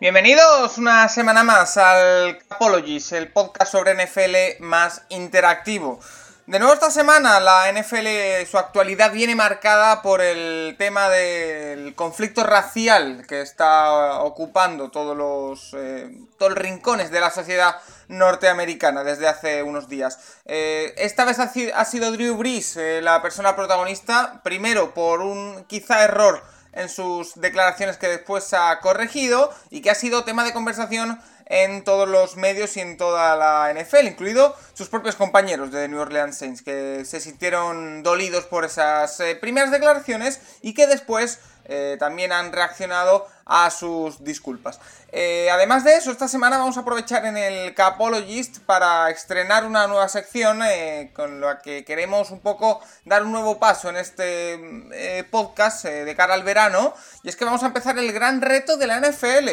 Bienvenidos una semana más al Capologies, el podcast sobre NFL más interactivo. De nuevo esta semana la NFL, su actualidad viene marcada por el tema del conflicto racial que está ocupando todos los, eh, todos los rincones de la sociedad norteamericana desde hace unos días. Eh, esta vez ha, sido Drew Brees eh, la persona protagonista, primero por un quizá error en sus declaraciones que después ha corregido y que ha sido tema de conversación en todos los medios y en toda la NFL, incluido sus propios compañeros de New Orleans Saints, que se sintieron dolidos por esas eh, primeras declaraciones y que después eh, también han reaccionado a sus disculpas. Eh, además de eso, esta semana vamos a aprovechar en el Capologist para estrenar una nueva sección eh, con la que queremos un poco dar un nuevo paso en este podcast de cara al verano. Y es que vamos a empezar el gran reto de la NFL.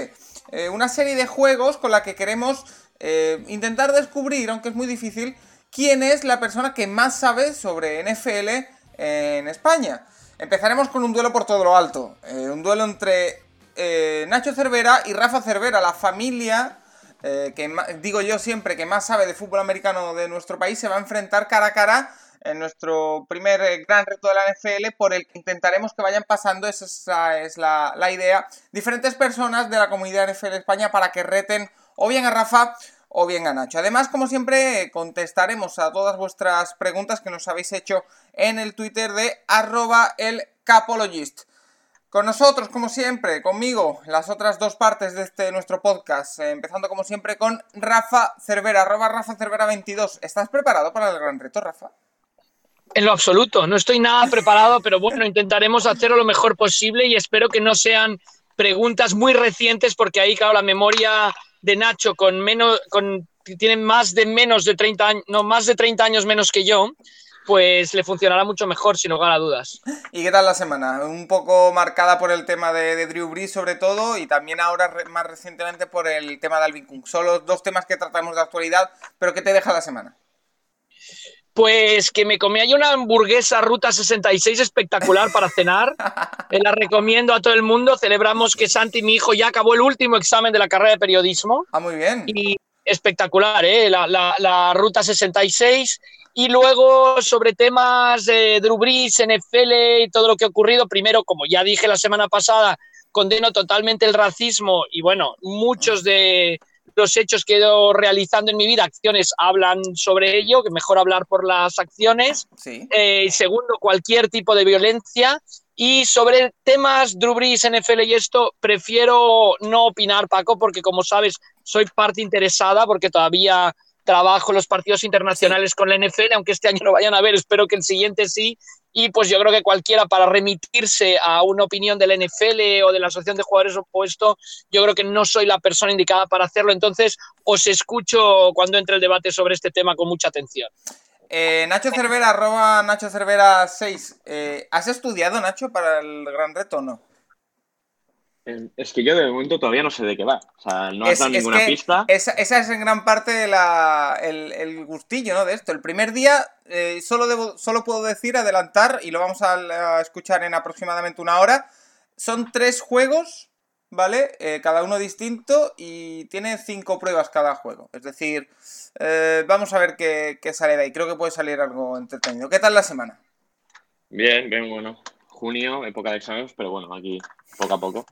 una serie de juegos con la que queremos intentar descubrir, aunque es muy difícil, quién es la persona que más sabe sobre NFL en España. Empezaremos con un duelo por todo lo alto. Eh, un duelo entre eh, Nacho Cervera y Rafa Cervera, la familia eh, que digo yo siempre que más sabe de fútbol americano de nuestro país, se va a enfrentar cara a cara en nuestro primer gran reto de la NFL por el que intentaremos que vayan pasando, esa es la, la idea, diferentes personas de la comunidad NFL España para que reten o bien a Rafa o bien a Nacho. Además, como siempre, contestaremos a todas vuestras preguntas que nos habéis hecho en el Twitter de arroba el capologist. Con nosotros, como siempre, conmigo, las otras dos partes de este nuestro podcast, eh, empezando como siempre con Rafa Cervera, arroba Rafa Cervera 22. ¿Estás preparado para el gran reto, Rafa? En lo absoluto, no estoy nada preparado, pero bueno, intentaremos hacerlo lo mejor posible y espero que no sean preguntas muy recientes porque ahí, claro, la memoria de Nacho con menos, con, tiene más de menos de 30 años, no, más de 30 años menos que yo, pues le funcionará mucho mejor, sin lugar a dudas. ¿Y qué tal la semana? Un poco marcada por el tema de, Drew Brees sobre todo y también ahora más recientemente por el tema de Alvin Cook. Son los dos temas que tratamos de actualidad, pero ¿qué te deja la semana? Pues que me comí ahí una hamburguesa Ruta 66 espectacular para cenar. Eh, la recomiendo a todo el mundo. Celebramos que Santi, mi hijo, ya acabó el último examen de la carrera de periodismo. Ah, muy bien. Y espectacular, ¿eh? La, la, Ruta 66. Y luego sobre temas de Drew Brees, NFL y todo lo que ha ocurrido. Primero, como ya dije la semana pasada, condeno totalmente el racismo y bueno, muchos de los hechos que he ido realizando en mi vida, acciones hablan sobre ello, que mejor hablar por las acciones. Eh, segundo, cualquier tipo de violencia. Y sobre temas Drew Brees, NFL y esto, prefiero no opinar, Paco, porque como sabes, soy parte interesada, porque todavía trabajo los partidos internacionales con la NFL, aunque este año no vayan a ver, espero que el siguiente sí, y pues yo creo que cualquiera para remitirse a una opinión del NFL o de la Asociación de Jugadores Opuesto, yo creo que no soy la persona indicada para hacerlo. Entonces, os escucho cuando entre el debate sobre este tema con mucha atención. Eh, Nacho Cervera, arroba Nacho Cervera 6. Eh, ¿Has estudiado, Nacho, para el gran reto o no? Es que yo de momento todavía no sé de qué va. O sea, no has dado ninguna pista. Esa, es en gran parte el, gustillo ¿no? de esto. El primer día eh, solo, debo, solo puedo decir, adelantar, y lo vamos a, escuchar en aproximadamente una hora. Son tres juegos, ¿vale? Eh, cada uno distinto y tiene cinco pruebas cada juego. Es decir, eh, vamos a ver qué, qué sale de ahí. Creo que puede salir algo entretenido. ¿Qué tal la semana? Bien, bien, bueno junio, época de exámenes, pero bueno, aquí poco a poco.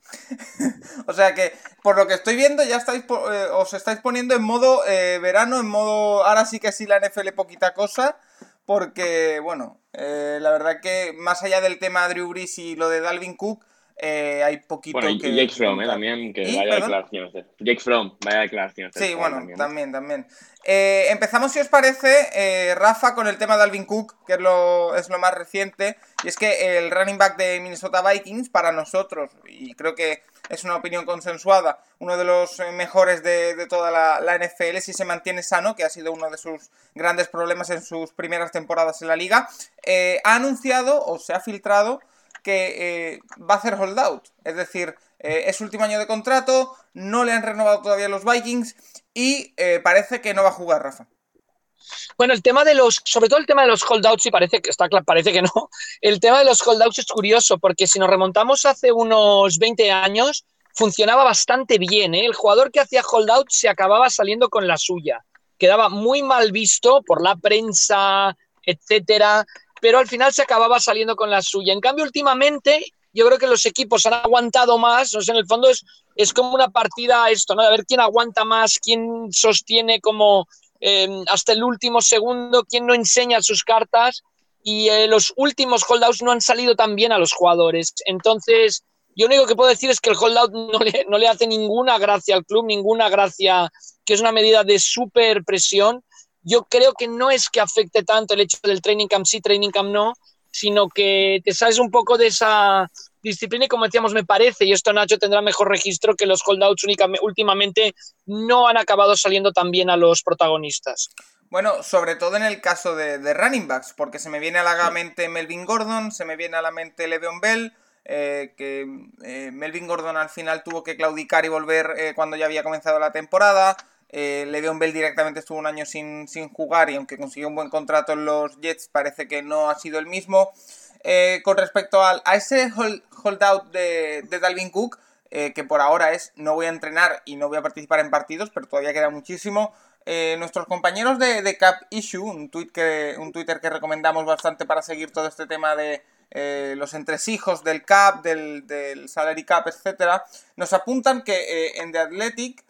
o sea que, por lo que estoy viendo, ya estáis eh, os estáis poniendo en modo eh, verano, en modo. Ahora sí que sí la NFL poquita cosa. Porque, bueno, eh, la verdad que más allá del tema Drew Brees y lo de Dalvin Cook, eh, hay poquito bueno, y que... Jake Fromm, eh, también, que vaya declaraciones. Jake Fromm, vaya declaraciones. Sí, bueno, también, también. Eh, empezamos, si os parece, eh, Rafa, con el tema de Alvin Cook, que es lo, es lo más reciente, y es que el running back de Minnesota Vikings, para nosotros, y creo que es una opinión consensuada, uno de los mejores de, toda la, la, NFL, si se mantiene sano, que ha sido uno de sus grandes problemas en sus primeras temporadas en la liga, ha anunciado o se ha filtrado que eh, va a hacer holdout. Es decir, eh, es último año de contrato, no le han renovado todavía los Vikings y eh, parece que no va a jugar, Rafa. Bueno, el tema de los, sobre todo el tema de los holdouts, sí parece que está parece que no. El tema de los holdouts es curioso porque si nos remontamos hace unos 20 años, funcionaba bastante bien. El jugador que hacía holdout se acababa saliendo con la suya. Quedaba muy mal visto por la prensa, etcétera pero al final se acababa saliendo con la suya. En cambio, últimamente yo creo que los equipos han aguantado más, o sea, en el fondo es, es como una partida esto, ¿no? De ver quién aguanta más, quién sostiene como em, hasta el último segundo, quién no enseña sus cartas y eh, los últimos holdouts no han salido tan bien a los jugadores. Entonces, yo lo único que puedo decir es que el holdout no le, no le hace ninguna gracia al club, ninguna gracia, que es una medida de super presión yo creo que no es que afecte tanto el hecho del training camp sí, training camp no, sino que te sales un poco de esa disciplina y como decíamos, me parece, y esto Nacho tendrá mejor registro, que los holdouts últimamente no han acabado saliendo tan bien a los protagonistas. Bueno, sobre todo en el caso de, running backs, porque se me viene a la mente Melvin Gordon, se me viene a la mente Le'Veon Bell, eh, que eh, Melvin Gordon al final tuvo que claudicar y volver eh, cuando ya había comenzado la temporada. Eh, Le'Veon Bell directamente estuvo un año sin, jugar y aunque consiguió un buen contrato en los Jets, parece que no ha sido el mismo. Eh, con respecto a ese holdout de, de Dalvin Cook, eh, que por ahora es no voy a entrenar y no voy a participar en partidos, pero todavía queda muchísimo. Eh, nuestros compañeros de, Cap Issue, un, tweet que, un Twitter que recomendamos bastante para seguir todo este tema de los entresijos del Cap, del, del Salary Cap, etc., nos apuntan que en The Athletic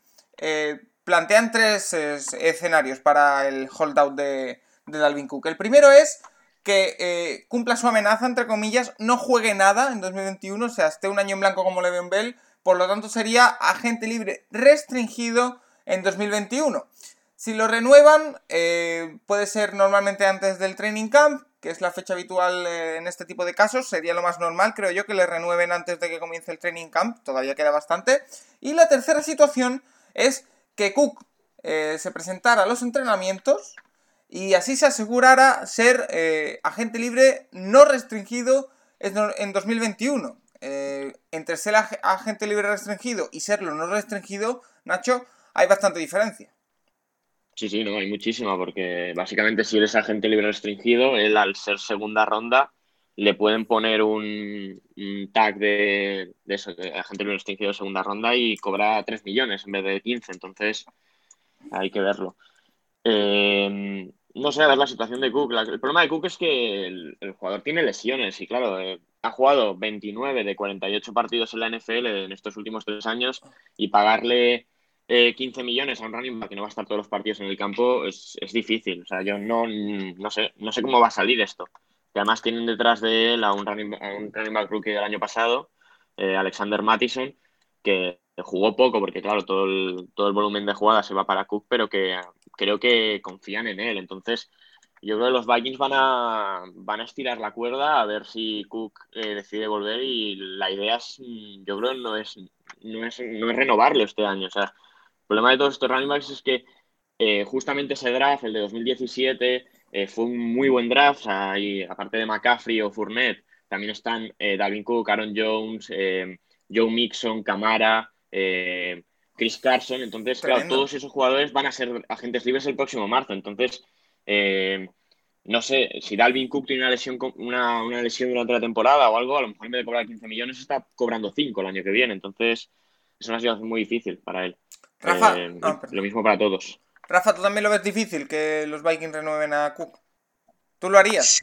plantean tres escenarios para el holdout de, Dalvin Cook. El primero es que eh, cumpla su amenaza, entre comillas, no juegue nada en 2021, o sea, esté un año en blanco como Le'Veon Bell, por lo tanto sería agente libre restringido en 2021. Si lo renuevan, eh, puede ser normalmente antes del training camp, que es la fecha habitual eh, en este tipo de casos, sería lo más normal, creo yo, que le renueven antes de que comience el training camp, todavía queda bastante. Y la tercera situación es que Cook eh, se presentara a los entrenamientos y así se asegurara ser eh, agente libre no restringido en 2021. Eh, entre ser agente libre restringido y serlo no restringido, Nacho, hay bastante diferencia. Sí, sí, no, hay muchísima, porque básicamente si eres agente libre restringido, él al ser segunda ronda le pueden poner un, tag de, de agente libre restringido de segunda ronda y cobra 3 millones en vez de 15, entonces hay que verlo. Eh, no sé, a ver la situación de Cook. el problema de Cook es que el, jugador tiene lesiones y claro, eh, ha jugado 29 de 48 partidos en la NFL en estos últimos tres años y pagarle 15 eh, millones a un running back que no va a estar todos los partidos en el campo es, es difícil. O sea, yo no, no, sé, no sé cómo va a salir esto que además tienen detrás de él a un running, back rookie del año pasado, eh, Alexander Mattison, que jugó poco porque, claro, todo el, todo el volumen de jugadas se va para Cook, pero que creo que confían en él. Entonces, yo creo que los Vikings van a, van a estirar la cuerda a ver si Cook eh, decide volver y la idea es, yo creo, no es, no es, no es renovarlo este año. O sea, el problema de todos estos running backs es que eh, justamente ese draft, el de 2017, eh, fue un muy buen draft. aparte de McCaffrey o Fournette, también están eh, Dalvin Cook, Aaron Jones, eh, Joe Mixon, Camara, Chris Carson. Entonces, claro, todos esos jugadores van a ser agentes libres el próximo marzo. Entonces, no sé, si Dalvin Cook tiene una lesión, una, una, lesión durante la temporada o algo, a lo mejor en vez de cobrar 15 millones está cobrando 5 el año que viene. Entonces, es una situación muy difícil para él. lo mismo para todos. Rafa, ¿tú también lo ves difícil que los Vikings renueven a Cook? ¿Tú lo harías?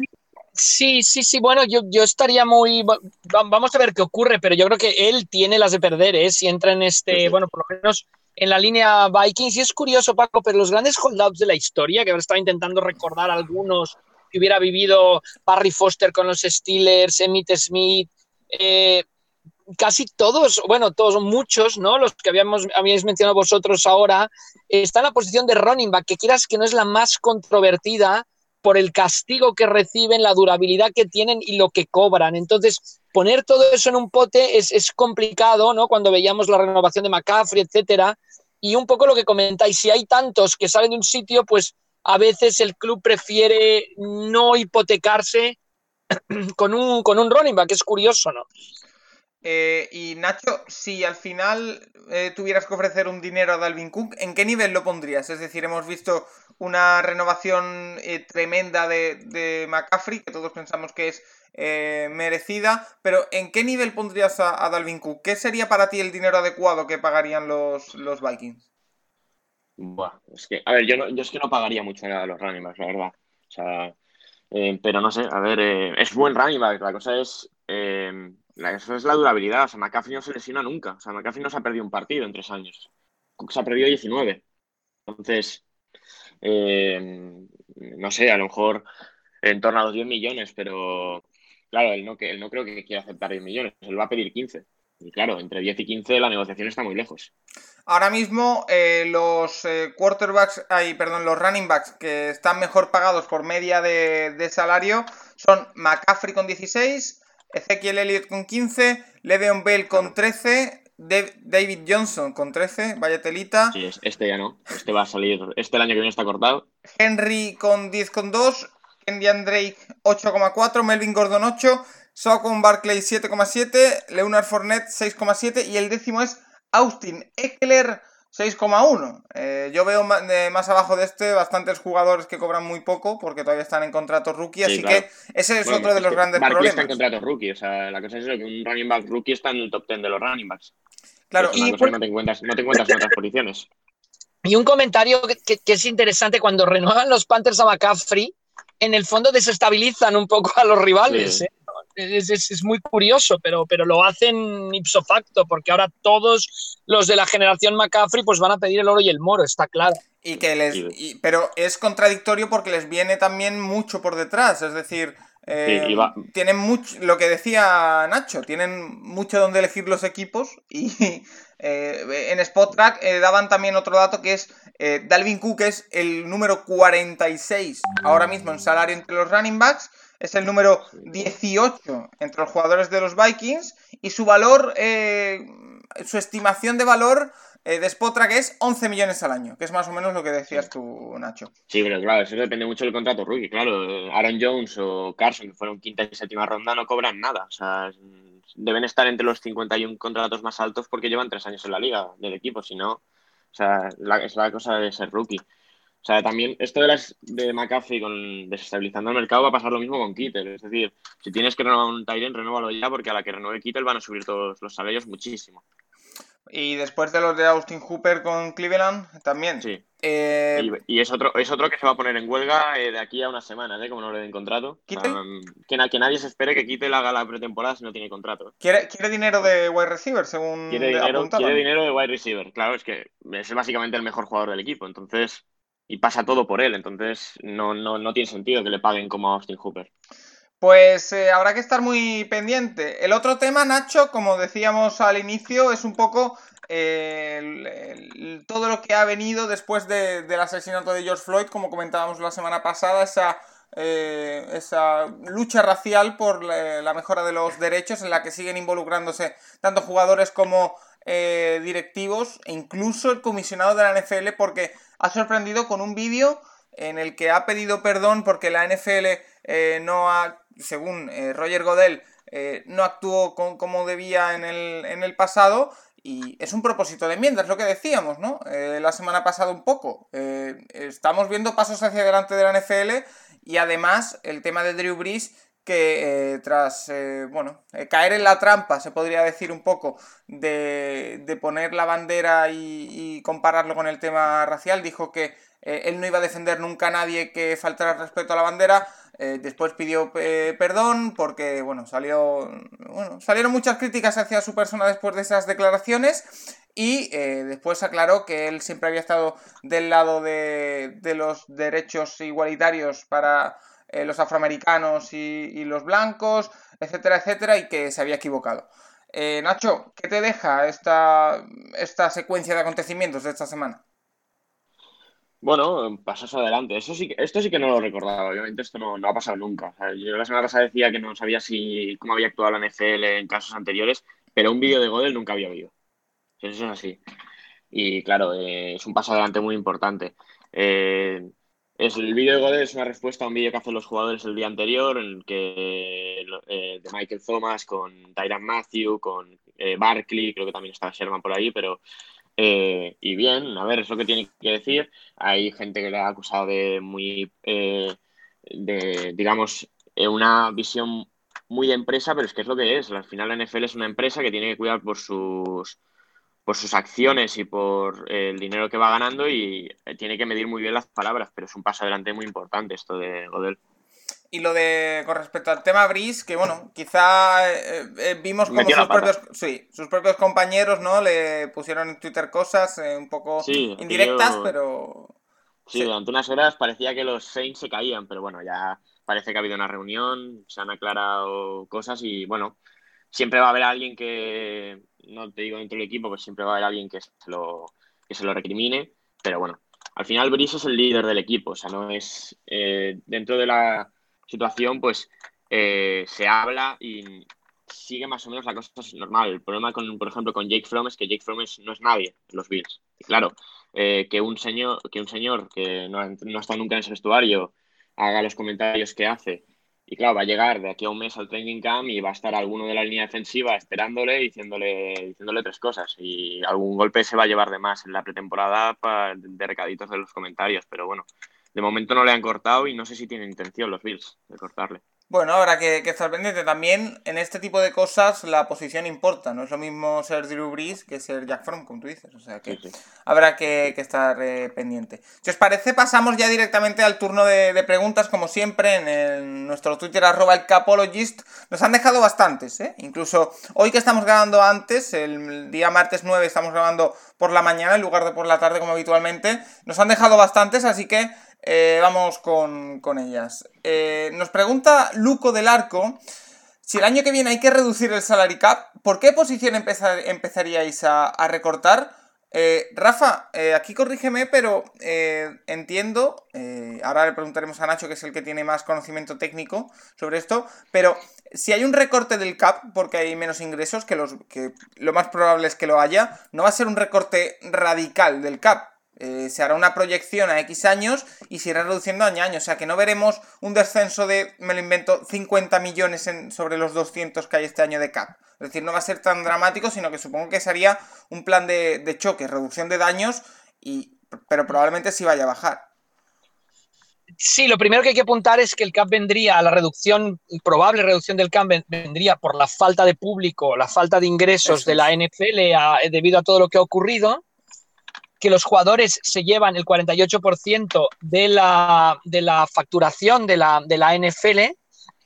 Sí, sí, sí, bueno, yo, yo estaría muy... Vamos a ver qué ocurre, pero yo creo que él tiene las de perder, ¿eh? Si entra en este, bueno, por lo menos en la línea Vikings. Y es curioso, Paco, pero los grandes holdouts de la historia, que ahora estaba intentando recordar algunos que hubiera vivido Barry Foster con los Steelers, Emmitt Smith, eh, casi todos, bueno, todos, muchos, ¿no? Los que habíamos, habíais mencionado vosotros ahora, está en la posición de running back, que quieras que no es la más controvertida por el castigo que reciben, la durabilidad que tienen y lo que cobran. Entonces, poner todo eso en un pote es, es complicado, ¿no? Cuando veíamos la renovación de McCaffrey, etcétera. Y un poco lo que comentáis, si hay tantos que salen de un sitio, pues a veces el club prefiere no hipotecarse con un, con un running back, es curioso, ¿no? Eh, y Nacho, si al final eh, tuvieras que ofrecer un dinero a Dalvin Cook, ¿en qué nivel lo pondrías? Es decir, hemos visto una renovación eh, tremenda de, de, McCaffrey, que todos pensamos que es merecida, pero ¿en qué nivel pondrías a, Dalvin Cook? ¿Qué sería para ti el dinero adecuado que pagarían los, los Vikings? Buah, es que, a ver, yo, no, es que no pagaría mucho a los running la verdad. O sea, pero no sé, a ver, es buen running la cosa es eso es la durabilidad. O sea, McCaffrey no se lesiona nunca. O sea, McCaffrey no se ha perdido un partido en tres años. Se ha perdido 19. Entonces, eh, no sé, a lo mejor en torno a los 10 millones, pero claro, él no, él no creo que quiera aceptar 10 millones. Él va a pedir 15. Y claro, entre 10 y 15 la negociación está muy lejos. Ahora mismo eh, los eh, quarterbacks, ay, perdón, los running backs que están mejor pagados por media de, de salario son McCaffrey con 16, Ezequiel Elliott con 15, Le'Veon Bell con 13, David Johnson con 13, vaya telita. Sí, este ya no. Este va a salir, este el año que viene está cortado. Henry con 10,2, Kendian Drake 8,4, Melvin Gordon 8, Saquon Barclay 7,7, Leonard Fournette 6,7 y el décimo es Austin Eckler 6,1. Eh, yo veo más, abajo de este bastantes jugadores que cobran muy poco porque todavía están en contrato rookie, así que ese es otro de los grandes problemas. está en contrato rookie, o sea, la cosa es que un running back rookie está en el top 10 de los running backs. Claro, y no te encuentras, no te encuentras en otras posiciones. Y un comentario que, es interesante, cuando renuevan los Panthers a McCaffrey, en el fondo desestabilizan un poco a los rivales. ¿eh? Es, muy curioso, pero, pero lo hacen ipso facto, porque ahora todos los de la generación McCaffrey pues van a pedir el oro y el moro, está claro. Y que les, pero es contradictorio porque les viene también mucho por detrás, es decir, eh, tienen mucho, lo que decía Nacho, tienen mucho donde elegir los equipos y eh, en Spot Track eh, daban también otro dato que es Dalvin Cook es el número 46 ahora mismo en salario entre los running backs es el número 18 entre los jugadores de los Vikings y su valor, eh, su estimación de valor eh, de Spotrack es 11 millones al año, que es más o menos lo que decías tú, Nacho. Sí, pero claro, eso depende mucho del contrato rookie. Claro, Aaron Jones o Carson, que fueron quinta y séptima ronda, no cobran nada. O sea, deben estar entre los 51 contratos más altos porque llevan tres años en la liga del equipo. Si no, o sea, es la cosa de ser rookie. O sea, también esto de, las, de McAfee con desestabilizando el mercado va a pasar lo mismo con Kittel. Es decir, si tienes que renovar un Tyrant, renóvalo ya porque a la que renueve Kittel van a subir todos los salarios muchísimo. Y después de los de Austin Hooper con Cleveland, también. Sí. Eh, y, es otro es otro que se va a poner en huelga eh, de aquí a unas semanas, ¿eh? como no lo he encontrado. que, que, nadie se espere que Kittel haga la pretemporada si no tiene contrato. ¿Quiere, quiere dinero de wide receiver, según quiere dinero, quiere dinero de wide receiver. Claro, es que es básicamente el mejor jugador del equipo. Entonces, y pasa todo por él. Entonces no, no, tiene sentido que le paguen como a Austin Hooper. Pues eh, habrá que estar muy pendiente. El otro tema, Nacho, como decíamos al inicio, es un poco eh, todo lo que ha venido después del asesinato de George Floyd, como comentábamos la semana pasada, esa, eh, esa lucha racial por la, mejora de los derechos en la que siguen involucrándose tanto jugadores como directivos e incluso el comisionado de la NFL porque ha sorprendido con un vídeo en el que ha pedido perdón porque la NFL eh, no ha, según eh, Roger Godel, eh, no actuó como debía en el, en el, pasado. Y es un propósito de enmienda, es lo que decíamos, ¿no? la semana pasada un poco. estamos viendo pasos hacia adelante de la NFL y además el tema de Drew Brees que tras, bueno, caer en la trampa, se podría decir un poco, de, de poner la bandera y, compararlo con el tema racial, dijo que él no iba a defender nunca a nadie que faltara respeto a la bandera, después pidió perdón porque, bueno, salió, bueno, salieron muchas críticas hacia su persona después de esas declaraciones y después aclaró que él siempre había estado del lado de, de los derechos igualitarios para eh, los afroamericanos y, los blancos, etcétera, etcétera, y que se había equivocado. Eh, Nacho, ¿qué te deja esta, esta secuencia de acontecimientos de esta semana? Bueno, pasas adelante. Eso sí, esto sí que no lo recordaba. Obviamente esto no, ha pasado nunca. yo la semana pasada decía que no sabía si cómo había actuado la NFL en casos anteriores, pero un vídeo de Godel nunca había habido. Eso es así. Y claro, eh, es un paso adelante muy importante. Eh, es, el vídeo de Godel es una respuesta a un vídeo que hacen los jugadores el día anterior, en el que eh, de Michael Thomas con Tyran Matthew, con Barkley, creo que también está Sherman por ahí, pero eh, y bien, a ver, es lo que tiene que decir. Hay gente que le ha acusado de muy, eh, de, digamos, eh, una visión muy de empresa, pero es que es lo que es. Al final la NFL es una empresa que tiene que cuidar por sus, por sus acciones y por el dinero que va ganando y tiene que medir muy bien las palabras, pero es un paso adelante muy importante esto de Godel. Y lo de con respecto al tema Brice, que bueno, quizá eh, eh, vimos como sus propios, sí, sus propios compañeros, ¿no? Le pusieron en Twitter cosas eh, un poco indirectas, pero... Sí, durante unas horas parecía que los Saints se caían, pero bueno, ya parece que ha habido una reunión, se han aclarado cosas y bueno, siempre va a haber alguien que, no te digo dentro del equipo, pues siempre va a haber alguien que se lo, que se lo recrimine, pero bueno, al final Brice es el líder del equipo, o sea, no es dentro de la situación, pues eh, se habla y sigue más o menos la cosa normal. El problema, con, por ejemplo, con Jake Fromm es que Jake Fromm no es nadie en los Bills. Y claro, eh, que, un señor, que un señor que no, no estado nunca en ese vestuario haga los comentarios que hace y claro, va a llegar de aquí a un mes al training camp y va a estar alguno de la línea defensiva esperándole, diciéndole, diciéndole tres cosas. Y algún golpe se va a llevar de más en la pretemporada de recaditos de los comentarios. Pero bueno, de momento no le han cortado y no sé si tienen intención los Bills de cortarle. Bueno, habrá que, que, estar pendiente. También en este tipo de cosas la posición importa. No es lo mismo ser Drew Brees que ser Jack Fromm, como tú dices. O sea que habrá que, estar eh, pendiente. Si os parece, pasamos ya directamente al turno de, preguntas, como siempre, en, nuestro Twitter, arroba el Capologist. Nos han dejado bastantes, ¿eh? Incluso hoy que estamos grabando antes, el día martes 9 estamos grabando por la mañana en lugar de por la tarde como habitualmente. Nos han dejado bastantes, así que eh, vamos con, ellas. Eh, nos pregunta Luco del Arco. Si el año que viene hay que reducir el salary cap, ¿por qué posición empezaríais a, recortar? Eh, Rafa, aquí corrígeme, pero entiendo, ahora le preguntaremos a Nacho, que es el que tiene más conocimiento técnico sobre esto, pero si hay un recorte del cap porque hay menos ingresos, que, los, que lo más probable es que lo haya, no va a ser un recorte radical del cap, eh, se hará una proyección a X años y se irá reduciendo año a año. O sea que no veremos un descenso de, me lo invento, 50 millones sobre los 200 que hay este año de CAP. Es decir, no va a ser tan dramático, sino que supongo que sería un plan de, choque, reducción de daños, y, pero probablemente sí vaya a bajar. Sí, lo primero que hay que apuntar es que el CAP vendría, a la reducción, probable reducción del CAP vendría por la falta de público, la falta de ingresos de la NFL debido a todo lo que ha ocurrido que los jugadores se llevan el 48% de la, de la facturación de la, de la NFL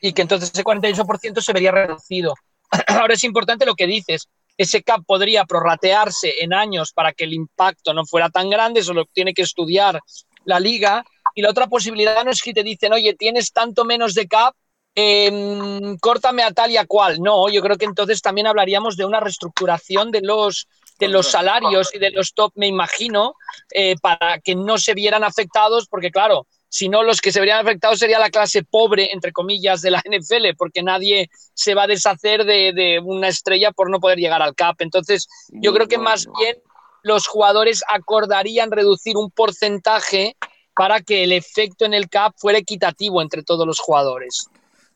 y que entonces ese 48% se vería reducido. Ahora es importante lo que dices. Ese cap podría prorratearse en años para que el impacto no fuera tan grande, eso lo tiene que estudiar la liga. Y la otra posibilidad no es que te dicen, oye, tienes tanto menos de cap, eh, córtame a tal y a cual. No, yo creo que entonces también hablaríamos de una reestructuración de los, de los salarios y de los top, me imagino, eh, para que no se vieran afectados, porque claro, si no, los que se verían afectados sería la clase pobre, entre comillas, de la NFL, porque nadie se va a deshacer de, una estrella por no poder llegar al CAP. Entonces, yo creo que más bien los jugadores acordarían reducir un porcentaje para que el efecto en el CAP fuera equitativo entre todos los jugadores.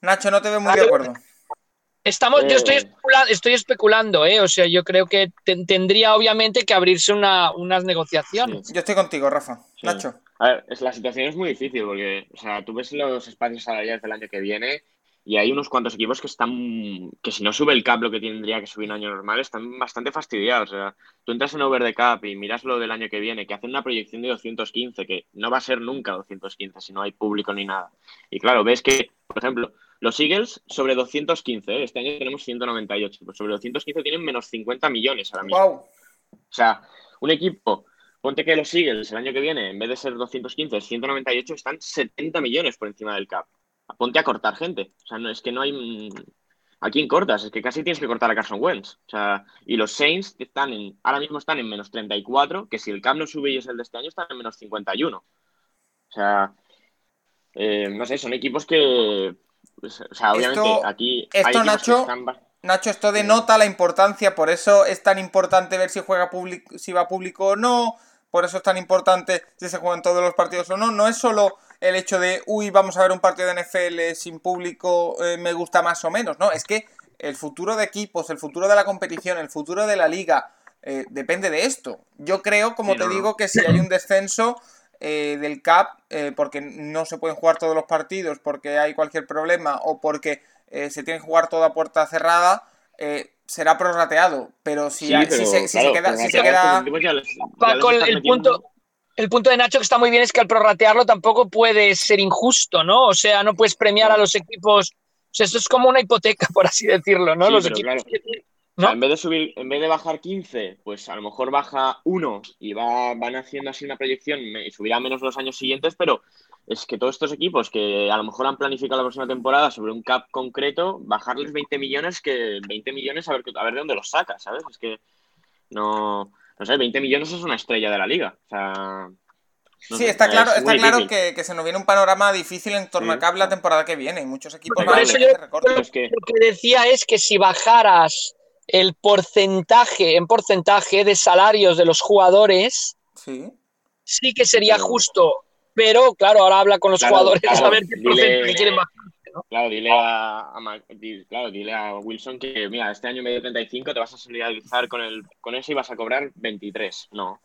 Nacho, no te veo muy de acuerdo. Estamos, yo estoy, eh. estoy especulando, ¿eh? O sea, yo creo que tendría obviamente que abrirse una, unas negociaciones. Yo estoy contigo, Rafa. Nacho. A ver, es, la situación es muy difícil porque, o sea, tú ves los espacios salariales del año que viene y hay unos cuantos equipos que están, que si no sube el cap lo que tendría que subir en año normal, están bastante fastidiados. O sea, tú entras en over the cap y miras lo del año que viene, que hacen una proyección de 215, que no va a ser nunca 215 si no hay público ni nada. Y claro, ves que, por ejemplo, los Eagles sobre 215, ¿eh? este año tenemos 198, pues sobre 215 tienen menos 50 millones ahora mismo. O sea, un equipo, ponte que los Eagles el año que viene, en vez de ser 215, 198, están 70 millones por encima del cap. Ponte a cortar gente. O sea, no, es que no hay... ¿a quién cortas? Es que casi tienes que cortar a Carson Wentz. O sea, y los Saints están en, ahora mismo están en menos 34, que si el Cam no sube y es el de este año, están en menos 51. O sea, eh, no sé, son equipos que. Pues, o sea, obviamente Esto- aquí. esto, hay equipos que Nacho, están Nacho, esto denota la importancia, por eso es tan importante ver si juega público, si va público o no, por eso es tan importante si se juegan todos los partidos o no. No es solo el hecho de, uy, vamos a ver un partido de NFL sin público, eh, me gusta más o menos, no, es que el futuro de equipos, el futuro de la competición, el futuro de la liga, eh, depende de esto. Yo creo, como Sí, te no. digo, que si hay un descenso eh, del CAP, eh, porque no se pueden jugar todos los partidos, porque hay cualquier problema o porque eh, se tiene que jugar toda a puerta cerrada, eh, será prorrateado. Pero si, Sí, hay- pero, si se, si se claro, queda... Si se ya ya Paco, el metiendo- punto, el punto de Nacho que está muy bien es que al prorratearlo tampoco puede ser injusto, ¿no? O sea, no puedes premiar a los equipos. O sea, esto es como una hipoteca, por así decirlo, ¿no? Sí, los pero equipos. claro. En vez de subir, en vez de bajar 15, pues a lo mejor baja 1 y va, van haciendo así una proyección y subirá menos los años siguientes, pero es que todos estos equipos que a lo mejor han planificado la próxima temporada sobre un cap concreto, bajarles 20 millones, que 20 millones a ver, a ver de dónde los sacas, ¿sabes? Es que no, no sé, 20 millones es una estrella de la liga. O sea, no Sí, sé, está es claro, está claro que, que se nos viene un panorama difícil en torno Sí. a CAP la temporada que viene y muchos equipos Por van a eso tener yo- que, Lo que decía es que si bajaras el porcentaje, en porcentaje de salarios de los jugadores, Sí. sí que sería Pero- justo. Pero, claro, ahora habla con los Claro, jugadores claro, a ver qué dile- porcentaje quieren bajar. Claro, dile a, a Ma- di- claro, dile a Wilson que, mira, este año medio 35 te vas a solidarizar con, el, con eso y vas a cobrar 23. No.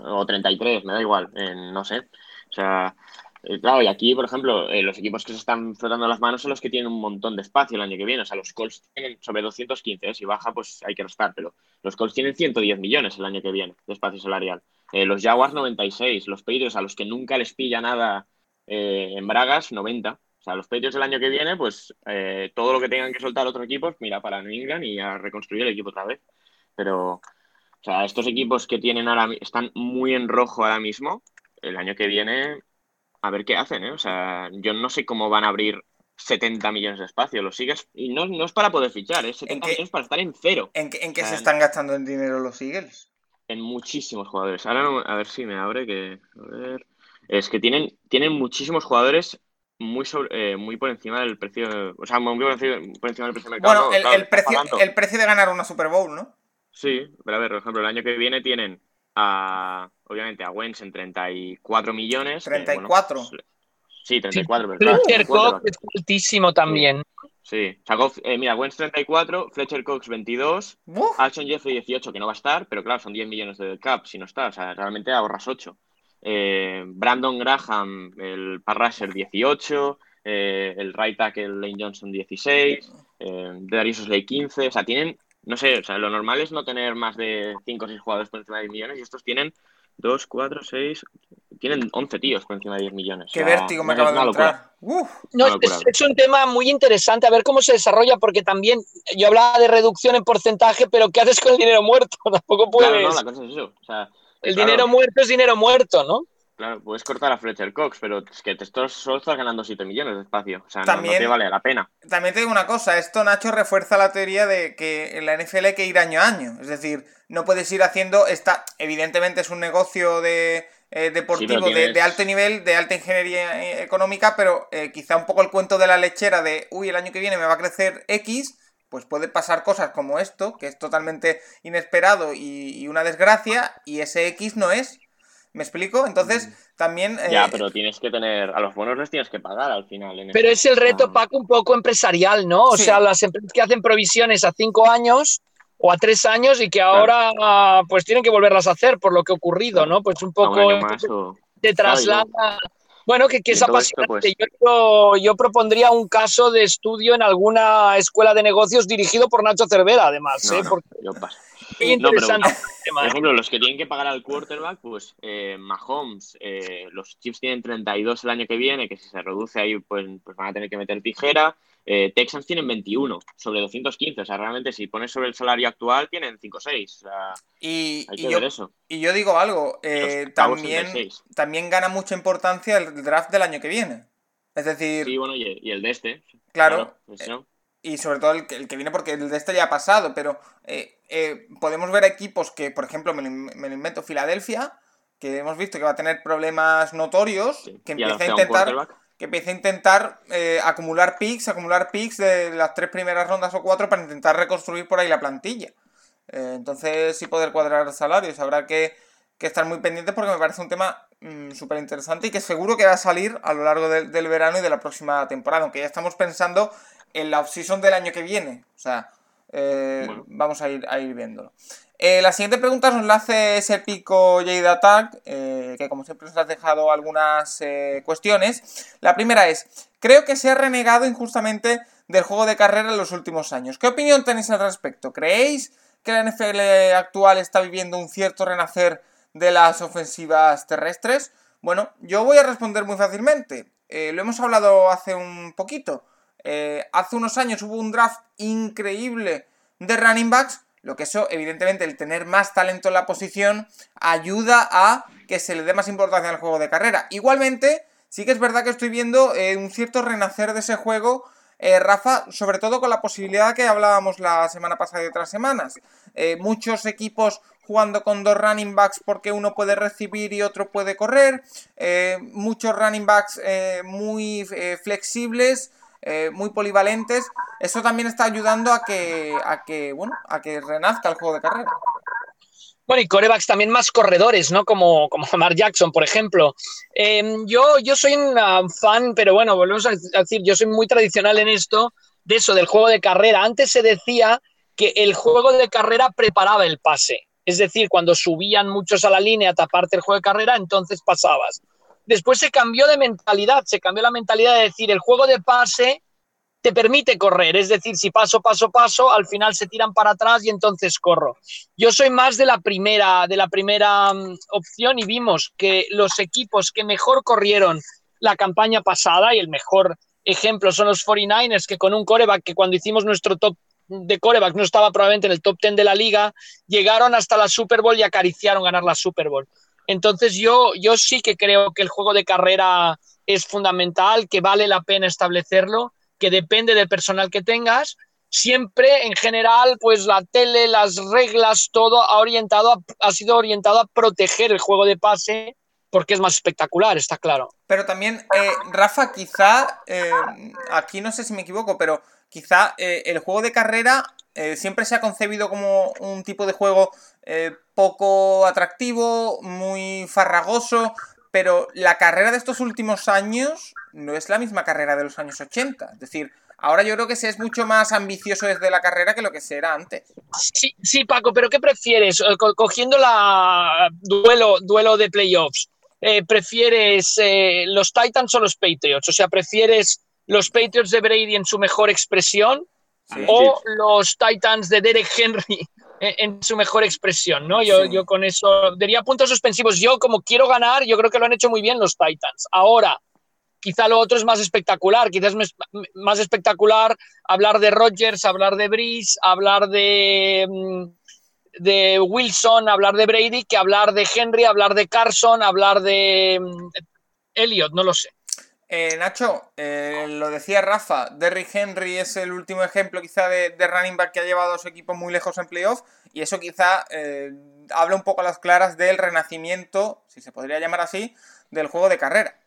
O 33, me da igual. eh, no sé. O sea, eh, claro, y aquí, por ejemplo, eh, los equipos que se están frotando las manos son los que tienen un montón de espacio el año que viene. O sea, los Colts tienen sobre 215. eh, Si baja, pues hay que restar. Pero los Colts tienen 110 millones el año que viene de espacio salarial. Eh, los Jaguars 96. Los Patriots, a los que nunca les pilla nada eh, en Bragas, 90. O sea, los Patriots el año que viene, pues eh, todo lo que tengan que soltar otros equipos, mira, para New England y a reconstruir el equipo otra vez. Pero, o sea, estos equipos que tienen ahora, están muy en rojo ahora mismo, el año que viene, a ver qué hacen, ¿eh? O sea, yo no sé cómo van a abrir 70 millones de espacio, lo sigues, y no, no es para poder fichar, es 70 qué? millones para estar en cero, ¿En, qué- en qué se están gastando el dinero los Eagles? en muchísimos jugadores. Ahora no- a ver si me abre que, a ver, es que tienen, tienen muchísimos jugadores muy sobre, eh, muy por encima del precio, o sea, muy por encima, por encima del precio de mercado. Bueno, no, el, claro, el están precio, el precio de ganar una Super Bowl, ¿no? Sí, pero a ver, por ejemplo, el año que viene tienen a, obviamente, a Wentz en 34 millones. que, bueno, 34. sí, 34, pero claro, Fletcher. Cox es altísimo también. Sí, sacó, eh, mira, Wentz 34, Fletcher Cox 22, Uf, Alshon Jeffrey 18, que no va a estar, pero claro, son 10 millones de cap si no está, o sea, realmente ahorras 8. Eh, Brandon Graham, el Parrasher 18, eh, el right tackle Lane Johnson 16, eh, Darius Slay 15, o sea, tienen, no sé, o sea, lo normal es no tener más de 5 o 6 jugadores por encima de 10 millones y estos tienen 2, 4, 6, tienen 11 tíos por encima de 10 millones. qué o sea, vértigo me acaba de entrar. Uf, No, es, es un tema muy interesante a ver cómo se desarrolla, porque también yo hablaba de reducción en porcentaje, pero ¿qué haces con el dinero muerto? Tampoco puedes. Claro, no, la cosa es eso. O sea, el claro, dinero muerto es dinero muerto, ¿no? Claro, puedes cortar a Fletcher Cox, pero es que te estás, solo estás ganando 7 millones de espacio. O sea, no- También- no, te vale la pena. También te digo una cosa, esto Nacho refuerza la teoría de que en la NFL hay que ir año a año. Es decir, no puedes ir haciendo esta. Evidentemente es un negocio de eh, deportivo Sí, de, alto nivel, de alta ingeniería eh, económica, pero eh, quizá un poco el cuento de la lechera de uy, el año que viene me va a crecer X. Pues puede pasar cosas como esto, que es totalmente inesperado y, y una desgracia, y ese X no es. ¿Me explico? Entonces, también. eh, Ya, pero tienes que tener. A los buenos les tienes que pagar al final. en Pero esto. es el reto, Paco, un poco empresarial, ¿no? O Sí. sea, las empresas que hacen provisiones a cinco años o a tres años y que ahora ah, pues tienen que volverlas a hacer por lo que ha ocurrido, ¿no? Pues un un poco año más o- te Claro, traslada. Bueno, que, que es todo esto, apasionante. pues- yo, yo propondría un caso de estudio en alguna escuela de negocios dirigido por Nacho Cervera, además, No, ¿eh? no, Porque yo paso. No, pero- interesante Por ¿eh? ejemplo, los que tienen que pagar al quarterback, pues eh, Mahomes, eh, los Chiefs tienen 32 el año que viene, que si se reduce ahí, pues, pues van a tener que meter tijera. Eh, Texans tienen 21 sobre 215, o sea, realmente si pones sobre el salario actual tienen 5 o 6. O sea, y, hay y que yo, ver eso. y yo digo algo, eh, también, 36. también gana mucha importancia el draft del año que viene. Es decir, Sí, bueno, y, el de este. claro, pues, ¿no? Y sobre todo el que, el que, viene porque el de este ya ha pasado, pero eh, eh, podemos ver equipos que, por ejemplo, me, me, lo invento, Filadelfia, que hemos visto que va a tener problemas notorios, que empieza a intentar que empiece a intentar eh, acumular picks, acumular picks de las tres primeras rondas o cuatro para intentar reconstruir por ahí la plantilla. Eh, entonces, sí poder cuadrar salarios. Habrá que, estar muy pendientes porque me parece un tema mm, súper interesante y que seguro que va a salir a lo largo del verano y de la próxima temporada. Aunque ya estamos pensando en la off-season del año que viene. O sea, eh, vamos a ir, a ir viéndolo. Eh, la siguiente pregunta nos la hace ese pico Jade Attack, eh, que como siempre nos ha dejado algunas eh, cuestiones. La primera es, creo que se ha renegado injustamente del juego de carrera en los últimos años. ¿Qué opinión tenéis al respecto? ¿Creéis que la NFL actual está viviendo un cierto renacer de las ofensivas terrestres? Bueno, yo voy a responder muy fácilmente. lo hemos hablado hace un poquito. hace unos años hubo un draft increíble de running backs lo que eso, evidentemente, el tener más talento en la posición ayuda a que se le dé más importancia al juego de carrera. Igualmente, sí que es verdad que estoy viendo eh, un cierto renacer de ese juego, eh, Rafa, sobre todo con la posibilidad que hablábamos la semana pasada y otras semanas. Eh, muchos equipos jugando con dos running backs porque uno puede recibir y otro puede correr. muchos running backs muy flexibles. Eh, muy polivalentes, eso también está ayudando a que, a que, bueno, a que renazca el juego de carrera. Y corebacks también más corredores, ¿no? Como, como Jackson, por ejemplo. Em, yo, yo soy un fan, pero bueno, volvemos a decir, yo soy muy tradicional en esto, de eso, del juego de carrera. Antes se decía que el juego de carrera preparaba el pase. Es decir, cuando subían muchos a la línea a taparte el juego de carrera, entonces pasabas. Después se cambió de mentalidad, se cambió la mentalidad de decir, el juego de pase te permite correr, es decir, si paso, paso, paso, al final se tiran para atrás y entonces corro. Yo soy más de la primera, de la primera mm, opción y vimos que los equipos que mejor corrieron la campaña pasada y el mejor ejemplo son los 49ers, que con un coreback que cuando hicimos nuestro top de coreback no estaba probablemente en el top 10 de la liga, llegaron hasta la Super Bowl y acariciaron ganar la Super Bowl. Entonces yo, yo sí que creo que el juego de carrera es fundamental, que vale la pena establecerlo, que depende del personal que tengas. Siempre, en general, pues la tele, las reglas, todo ha, orientado ha sido orientado a proteger el juego de pase porque es más espectacular, está claro. Pero también, eh, Rafa, quizá, eh, aquí no sé si me equivoco, pero quizá eh, el juego de carrera siempre se ha concebido como un tipo de juego poco atractivo, muy farragoso, pero la carrera de estos últimos años no es la misma carrera de los años 80. Es decir, ahora yo creo que se es mucho más ambicioso desde la carrera que lo que se era antes. Sí, sí Paco, pero ¿qué prefieres? Eh, cogiendo la duelo, duelo de playoffs, eh, ¿prefieres los Titans o los Patriots? O sea, ¿prefieres los Patriots de Brady en su mejor expresión o los Titans de Derek Henry en, su mejor expresión, ¿no? Yo, yo con eso diría puntos suspensivos. Yo, como quiero ganar, yo creo que lo han hecho muy bien los Titans. Ahora, quizá lo otro es más espectacular, quizás es más espectacular hablar de Rodgers, hablar de Breeze, hablar de, mm, de Wilson, hablar de Brady, que hablar de Henry, hablar de Carson, hablar de mm, Elliot, no lo sé. Eh, Nacho, eh, lo decía Rafa, Derrick Henry es el último ejemplo quizá de, running back que ha llevado a su equipo muy lejos en playoff y eso quizá eh, habla un poco a las claras del renacimiento, si se podría llamar así, del juego de carrera.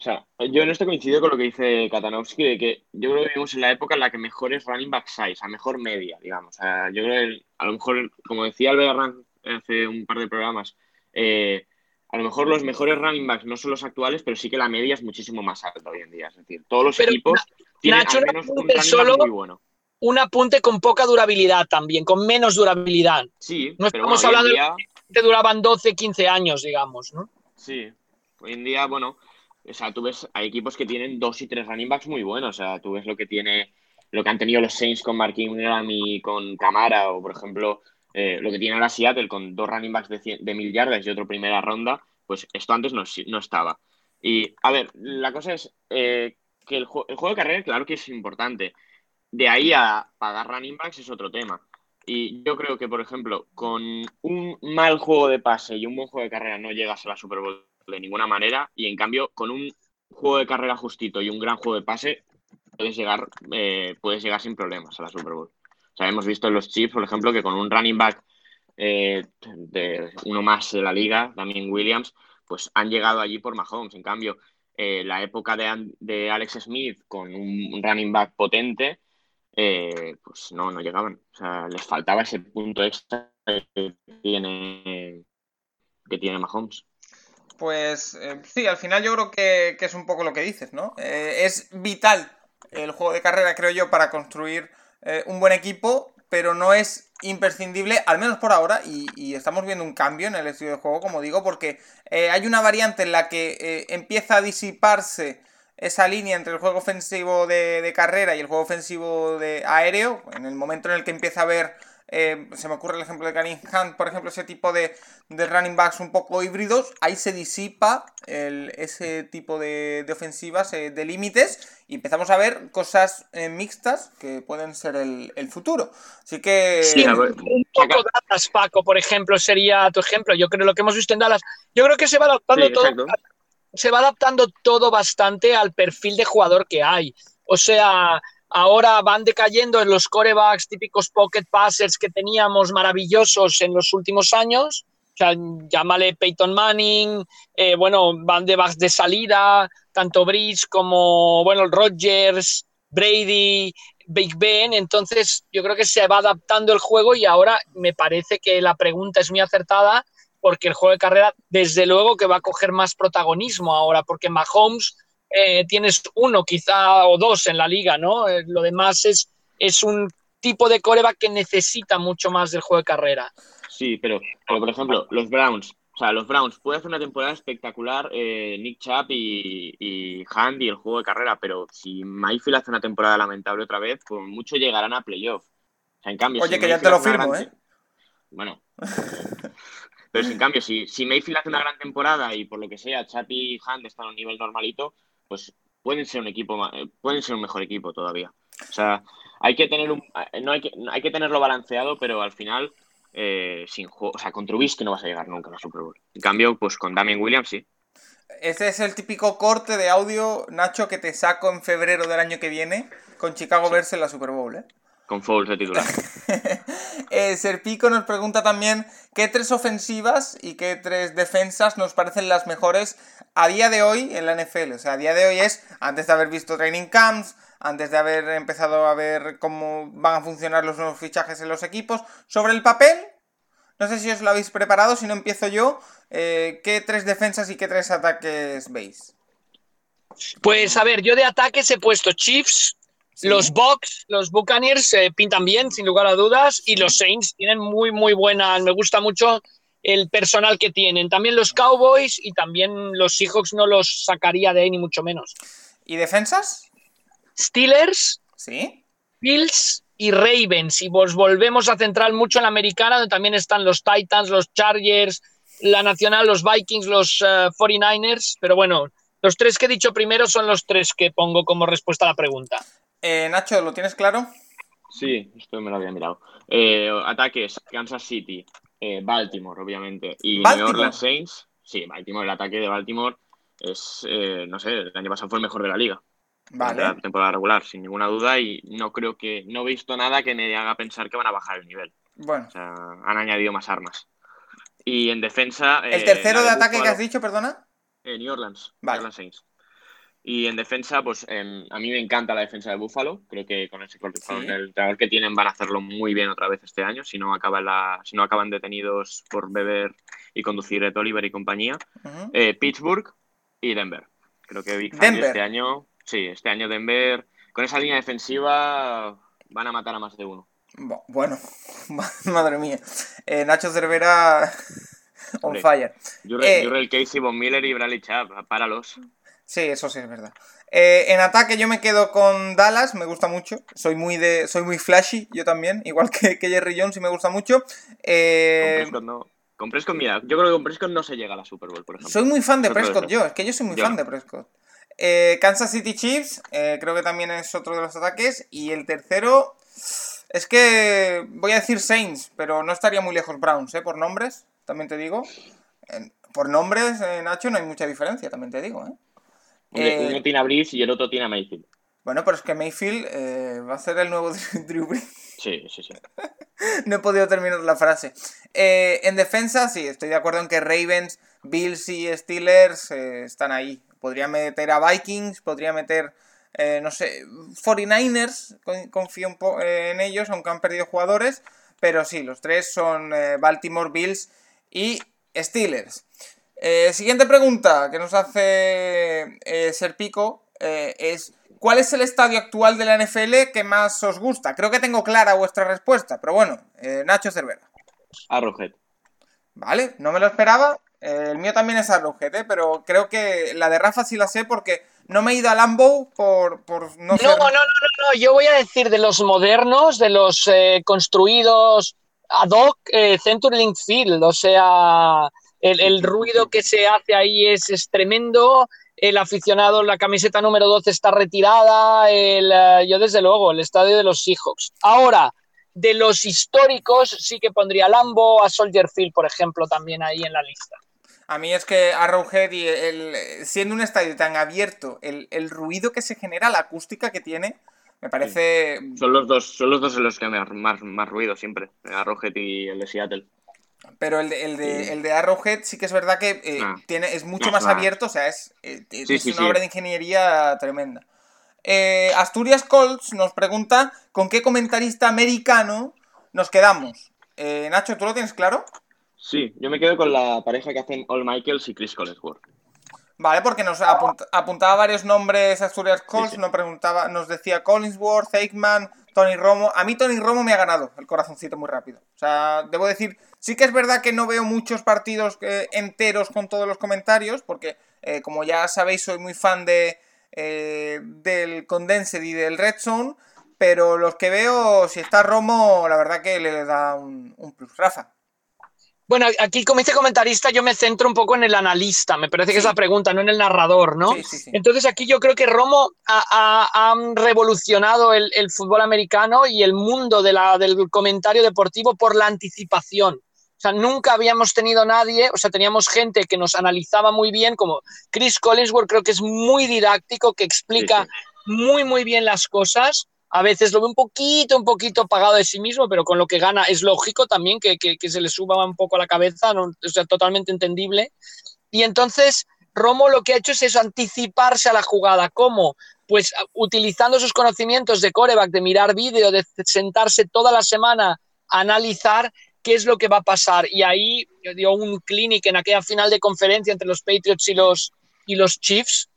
O sea, yo en esto coincido con lo que dice Katanowski, de que yo creo que vivimos en la época en la que mejores running back size, a mejor media, digamos. O sea, yo creo que a lo mejor, como decía Albert hace un par de programas, eh, a lo mejor los mejores running backs no son los actuales, pero sí que la media es muchísimo más alta hoy en día. Es decir, todos los equipos tienen al menos un running muy bueno. Un apunte con poca durabilidad también, con menos durabilidad. Sí, no estamos hablando de que duraban 12, 15 años, digamos, ¿no? Sí, hoy en día, bueno, o sea, tú ves, hay equipos que tienen dos y tres running backs muy buenos. O sea, tú ves lo que tiene, lo que han tenido los Saints con Mark Ingram y con Camara, o por ejemplo, eh, lo que tiene ahora Seattle con dos running backs de, de mil yardas y otro primera ronda, pues esto antes no, no estaba. Y a ver, la cosa es eh, que el, juego de carrera, claro que es importante. De ahí a pagar running backs es otro tema. Y yo creo que, por ejemplo, con un mal juego de pase y un buen juego de carrera no llegas a la Super Bowl de ninguna manera. Y en cambio, con un juego de carrera justito y un gran juego de pase, puedes llegar, eh, puedes llegar sin problemas a la Super Bowl. O sea, hemos visto en los Chiefs, por ejemplo, que con un running back eh, de uno más de la liga, también Williams, pues han llegado allí por Mahomes. En cambio, eh, la época de, Alex Smith con un running back potente, eh, pues no, no llegaban. O sea, les faltaba ese punto extra que tiene, que tiene Mahomes. Pues sí, al final yo creo que, es un poco lo que dices, ¿no? es vital el juego de carrera, creo yo, para construir un buen equipo, pero no es imprescindible, al menos por ahora, y, estamos viendo un cambio en el estilo de juego, como digo, porque eh, hay una variante en la que eh, empieza a disiparse esa línea entre el juego ofensivo de, de, carrera y el juego ofensivo de aéreo, en el momento en el que empieza a haber eh, se me ocurre el ejemplo de Karim Hunt, por ejemplo, ese tipo de, running backs un poco híbridos, ahí se disipa ese tipo de, ofensivas eh, de límites y empezamos a ver cosas eh, mixtas que pueden ser el, futuro. Así que... Sí, un poco Dallas, Paco, por ejemplo, sería tu ejemplo. Yo creo lo que hemos visto en Dallas, yo creo que se va adaptando todo. Se va adaptando todo bastante al perfil de jugador que hay. O sea, Ahora van decayendo en los corebacks típicos pocket passers que teníamos maravillosos en los últimos años. O llámale Peyton Manning, eh, bueno, van de de salida, tanto Breeze como, bueno, Rodgers, Brady, Big Ben. Entonces, yo creo que se va adaptando el juego y ahora me parece que la pregunta es muy acertada porque el juego de carrera, desde luego que va a coger más protagonismo ahora, porque Mahomes eh, tienes uno quizá o dos en la liga, ¿no? Eh, lo demás es, es un tipo de coreback que necesita mucho más del juego de carrera. Sí, pero, por ejemplo, los Browns, o sea, los Browns puede hacer una temporada espectacular eh, Nick Chubb y, y Handy el juego de carrera, pero si Mayfield hace una temporada lamentable otra vez, pues mucho llegarán a playoff. O sea, en cambio, Oye, que ya te lo firmo, ¿eh? Bueno. pero en cambio, si, si Mayfield hace una gran temporada y por lo que sea, Chubb y Hand están a un nivel normalito, pues pueden ser un equipo, eh, pueden ser un mejor equipo todavía. O sea, hay que tener un, eh, no hay que, hay que tenerlo balanceado, pero al final, eh, sin juego, o sea, con Trubisky no vas a llegar nunca a la Super Bowl. En cambio, pues con Damien Williams sí. Ese es el típico corte de audio, Nacho, que te saco en febrero del año que viene con Chicago Bears en la Super Bowl, ¿eh? Con Fouls de titular. eh, Serpico nos pregunta también qué tres ofensivas y qué tres defensas nos parecen las mejores a día de hoy en la NFL. O sea, a día de hoy es antes de haber visto training camps, antes de haber empezado a ver cómo van a funcionar los nuevos fichajes en los equipos. Sobre el papel, no sé si os lo habéis preparado, si no empiezo yo, eh, ¿qué tres defensas y qué tres ataques veis? Pues a ver, yo de ataques he puesto Chiefs, los Bucks, los Buccaneers eh, pintan bien, sin lugar a dudas, y los Saints tienen muy, muy buenas. Me gusta mucho el personal que tienen. También los Cowboys y también los Seahawks no los sacaría de ahí, ni mucho menos. ¿Y defensas? Steelers, ¿Sí? Bills y Ravens. Y vos volvemos a centrar mucho en la americana, donde también están los Titans, los Chargers, la Nacional, los Vikings, los 49ers. Eh, Pero bueno, los tres que he dicho primero son los tres que pongo como respuesta a la pregunta. Eh, Nacho, ¿lo tienes claro? Sí, esto me lo había mirado. Eh, ataques, Kansas City, eh, Baltimore, obviamente, y New Orleans Saints. Sí, Baltimore, el ataque de Baltimore es, no sé, el año pasado fue el mejor de la liga. Vale. La temporada regular, sin ninguna duda, y no creo que, no he visto nada que me haga pensar que van a bajar el nivel. Bueno. O sea, han añadido más armas. Y en defensa... ¿El tercero de, ataque que has dicho, perdona? New Orleans. Vale. New Orleans Saints. Y en defensa, pues em, a mí me encanta la defensa de Buffalo. Creo que con ese con el entrenador que tienen van a hacerlo muy bien otra vez este año. Si no acaban la, si no acaban detenidos por beber y conducir Ed Oliver y compañía. Eh, Pittsburgh y Denver. Creo que este año, sí, este año Denver con esa línea defensiva van a matar a más de uno. Bueno, madre mía. Eh, Nacho Cervera on fire. Jurel, eh, Casey, Von Miller y Bradley Chubb, páralos. Sí, eso sí es verdad. Eh, en ataque yo me quedo con Dallas, me gusta mucho. Soy muy de, soy muy flashy, yo también, igual que, Jerry Jones y me gusta mucho. Eh... Con Prescott mira, yo creo que con Prescott no se llega a la Super Bowl, por ejemplo. Soy muy fan de Prescott yo, es que yo soy muy fan de Prescott. Eh, Kansas City Chiefs, eh, creo que también es otro de los ataques. Y el tercero, es que voy a decir Saints, pero no estaría muy lejos Browns, ¿eh? Por nombres, también te digo. por nombres, Nacho, no hay mucha diferencia, también te digo, ¿eh? Uno eh, tiene a Brice y el otro tiene a Mayfield. Bueno, pero es que Mayfield eh, va a ser el nuevo Drew Brees. Sí, sí, sí. no he podido terminar la frase. Eh, en defensa, sí, estoy de acuerdo en que Ravens, Bills y Steelers están ahí. Podría meter a Vikings, podría meter, no sé, 49ers, confío un poco en ellos, aunque han perdido jugadores. Pero sí, los tres son Baltimore, Bills y Steelers. Siguiente pregunta que nos hace Serpico es ¿Cuál es el estadio actual de la NFL que más os gusta? Creo que tengo clara vuestra respuesta, pero bueno, eh, Nacho Cervera. Arrowhead. Vale, no me lo esperaba. Eh, el mío también es Arrowhead, ¿eh? pero creo que la de Rafa sí la sé porque no me he ido a Lambo por, por no, no, no, no, no, yo voy a decir de los modernos, de los construidos ad hoc, Century Link Field, o sea, el, el, ruido que se hace ahí es, es tremendo el aficionado, la camiseta número 12 está retirada, el, eh, yo desde luego, el estadio de los Seahawks. Ahora, de los históricos, sí que pondría Lambo, a Soldier Field, por ejemplo, también ahí en la lista. A mí es que Arrowhead, y el, siendo un estadio tan abierto, el, ruido que se genera, la acústica que tiene, me parece... Son, los dos, son los dos en los que me más, más ruido siempre, Arrowhead y el de Seattle. Pero el de, el de, el de Arrowhead sí que es verdad que eh, ah. tiene, es mucho más abierto, o sea, es, eh, es una obra de ingeniería tremenda. Eh, Asturias Colts nos pregunta con qué comentarista americano nos quedamos. Nacho, ¿tú lo tienes claro? Sí, yo me quedo con la pareja que hacen All Michaels y Chris Collinsworth. Vale, porque nos apuntaba varios nombres Asturias Colts, nos preguntaba, nos decía Collinsworth, Aikman, Tony Romo. A mí Tony Romo me ha ganado el corazoncito muy rápido. O sea, debo decir, sí que es verdad que no veo muchos partidos eh, enteros con todos los comentarios, porque eh, como ya sabéis, soy muy fan de, eh, del Condensed y del Red Zone. Pero los que veo, si está Romo, la verdad que le da un, un plus. Rafa. Bueno, aquí como dice comentarista yo me centro un poco en el analista, me parece que es la pregunta, no en el narrador, ¿no? Entonces aquí yo creo que Romo ha, revolucionado el, fútbol americano y el mundo de la, del comentario deportivo por la anticipación. O sea, nunca habíamos tenido nadie, o sea, teníamos gente que nos analizaba muy bien, como Chris Collinsworth, creo que es muy didáctico, que explica muy, muy bien las cosas a veces lo ve un poquito, un poquito pagado de sí mismo, pero con lo que gana es lógico también que, se le suba un poco a la cabeza, ¿no? o sea, totalmente entendible. Y entonces Romo lo que ha hecho es eso, anticiparse a la jugada. ¿Cómo? Pues utilizando sus conocimientos de coreback, de mirar vídeo, de sentarse toda la semana a analizar qué es lo que va a pasar. Y ahí dio un clinic en aquella final de conferencia entre los Patriots y los, y los Chiefs,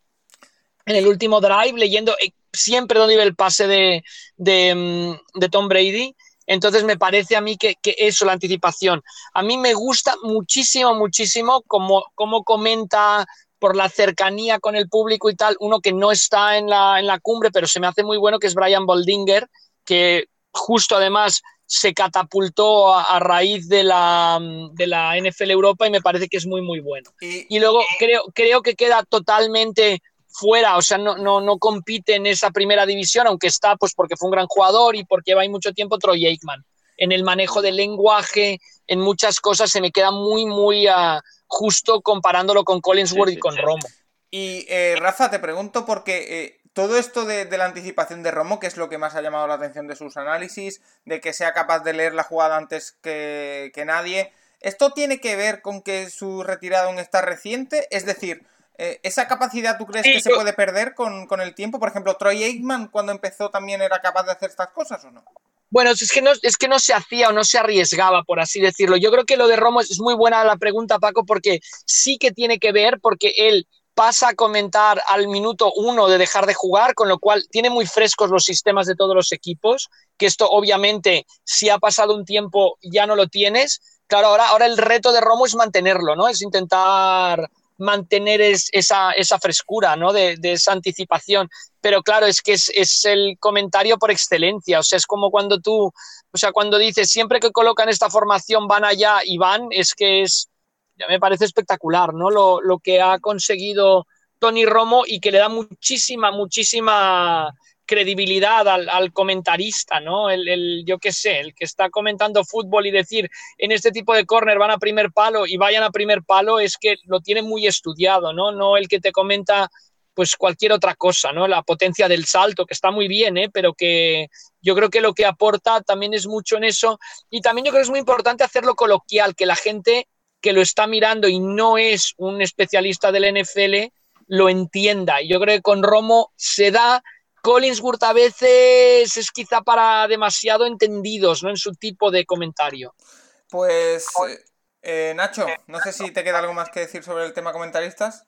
en el último drive, leyendo siempre donde iba el pase de, mm, de, Tom Brady. Entonces me parece a mí que, eso, la anticipación. A mí me gusta muchísimo, muchísimo como, como comenta por la cercanía con el público y tal, uno que no está en la, en la cumbre, pero se me hace muy bueno, que es Brian Boldinger, que justo además se catapultó a, raíz de la, de la, NFL Europa y me parece que es muy, muy bueno. Y, y luego creo, creo que queda totalmente fuera, o sea, no, no, no compite en esa primera división, aunque está pues porque fue un gran jugador y porque lleva ahí mucho tiempo Troy Aikman. En el manejo del lenguaje, en muchas cosas se me queda muy, muy uh, justo comparándolo con Collinsworth y con Romo. Y eh, Rafa, te pregunto porque eh, todo esto de, de, la anticipación de Romo, que es lo que más ha llamado la atención de sus análisis, de que sea capaz de leer la jugada antes que, que nadie, ¿esto tiene que ver con que su retirada aún está reciente? Es decir, eh, ¿Esa capacidad tú crees que se puede perder con, el tiempo? Por ejemplo, Troy Aikman cuando empezó también era capaz de hacer estas cosas o no? Bueno, es que no, es que no se hacía o no se arriesgaba, por así decirlo. Yo creo que lo de Romo es muy buena la pregunta, Paco, porque sí que tiene que ver, porque él pasa a comentar al minuto uno de dejar de jugar, con lo cual tiene muy frescos los sistemas de todos los equipos, que esto obviamente si ha pasado un tiempo ya no lo tienes. Claro, ahora, ahora el reto de Romo es mantenerlo, ¿no? Es intentar mantener esa, esa, frescura, ¿no? De, esa anticipación. Pero claro, es que es, el comentario por excelencia. O sea, es como cuando tú, o sea, cuando dices siempre que colocan esta formación van allá y van, es que es, ya me parece espectacular, ¿no? Lo, lo que ha conseguido Tony Romo y que le da muchísima, muchísima credibilidad al, comentarista, ¿no? El, yo qué sé, el que está comentando fútbol y decir en este tipo de córner van a primer palo y vayan a primer palo es que lo tiene muy estudiado, ¿no? No el que te comenta pues cualquier otra cosa, ¿no? La potencia del salto, que está muy bien, ¿eh? pero que yo creo que lo que aporta también es mucho en eso. Y también yo creo que es muy importante hacerlo coloquial, que la gente que lo está mirando y no es un especialista del NFL lo entienda. Yo creo que con Romo se da. Collinsworth a veces es quizá para demasiado entendidos ¿no? en su tipo de comentario. Pues, eh, Nacho, no sé si te queda algo más que decir sobre el tema comentaristas.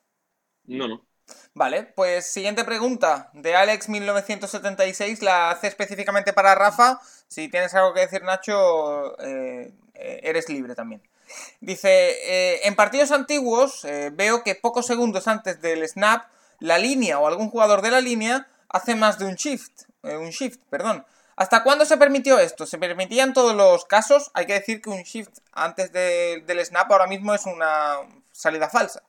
No, no. Vale, pues siguiente pregunta de Alex1976, la hace específicamente para Rafa. Si tienes algo que decir, Nacho, eh, eh, eres libre también. Dice, eh, en partidos antiguos veo que pocos segundos antes del snap, la línea o algún jugador de la línea hace más de un shift, un shift, perdón. ¿Hasta cuándo se permitió esto? ¿Se permitía en todos los casos? Hay que decir que un shift antes del snap ahora mismo es una salida falsa.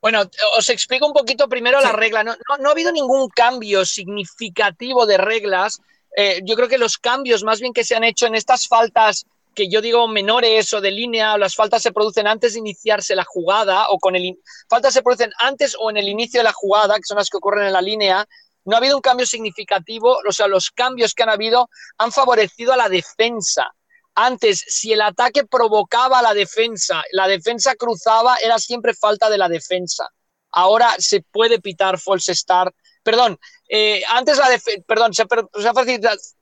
Bueno, os explico un poquito primero la regla. No, ha habido ningún cambio significativo de reglas. Eh, yo creo que los cambios más bien que se han hecho en estas faltas que yo digo menores o de línea, las faltas se producen antes de iniciarse la jugada o con el faltas se producen antes o en el inicio de la jugada, que son las que ocurren en la línea. No ha habido un cambio significativo, o sea, los cambios que han habido han favorecido a la defensa. Antes, si el ataque provocaba la defensa, la defensa cruzaba, era siempre falta de la defensa. Ahora se puede pitar false start. Perdón, eh, antes la perdón, se,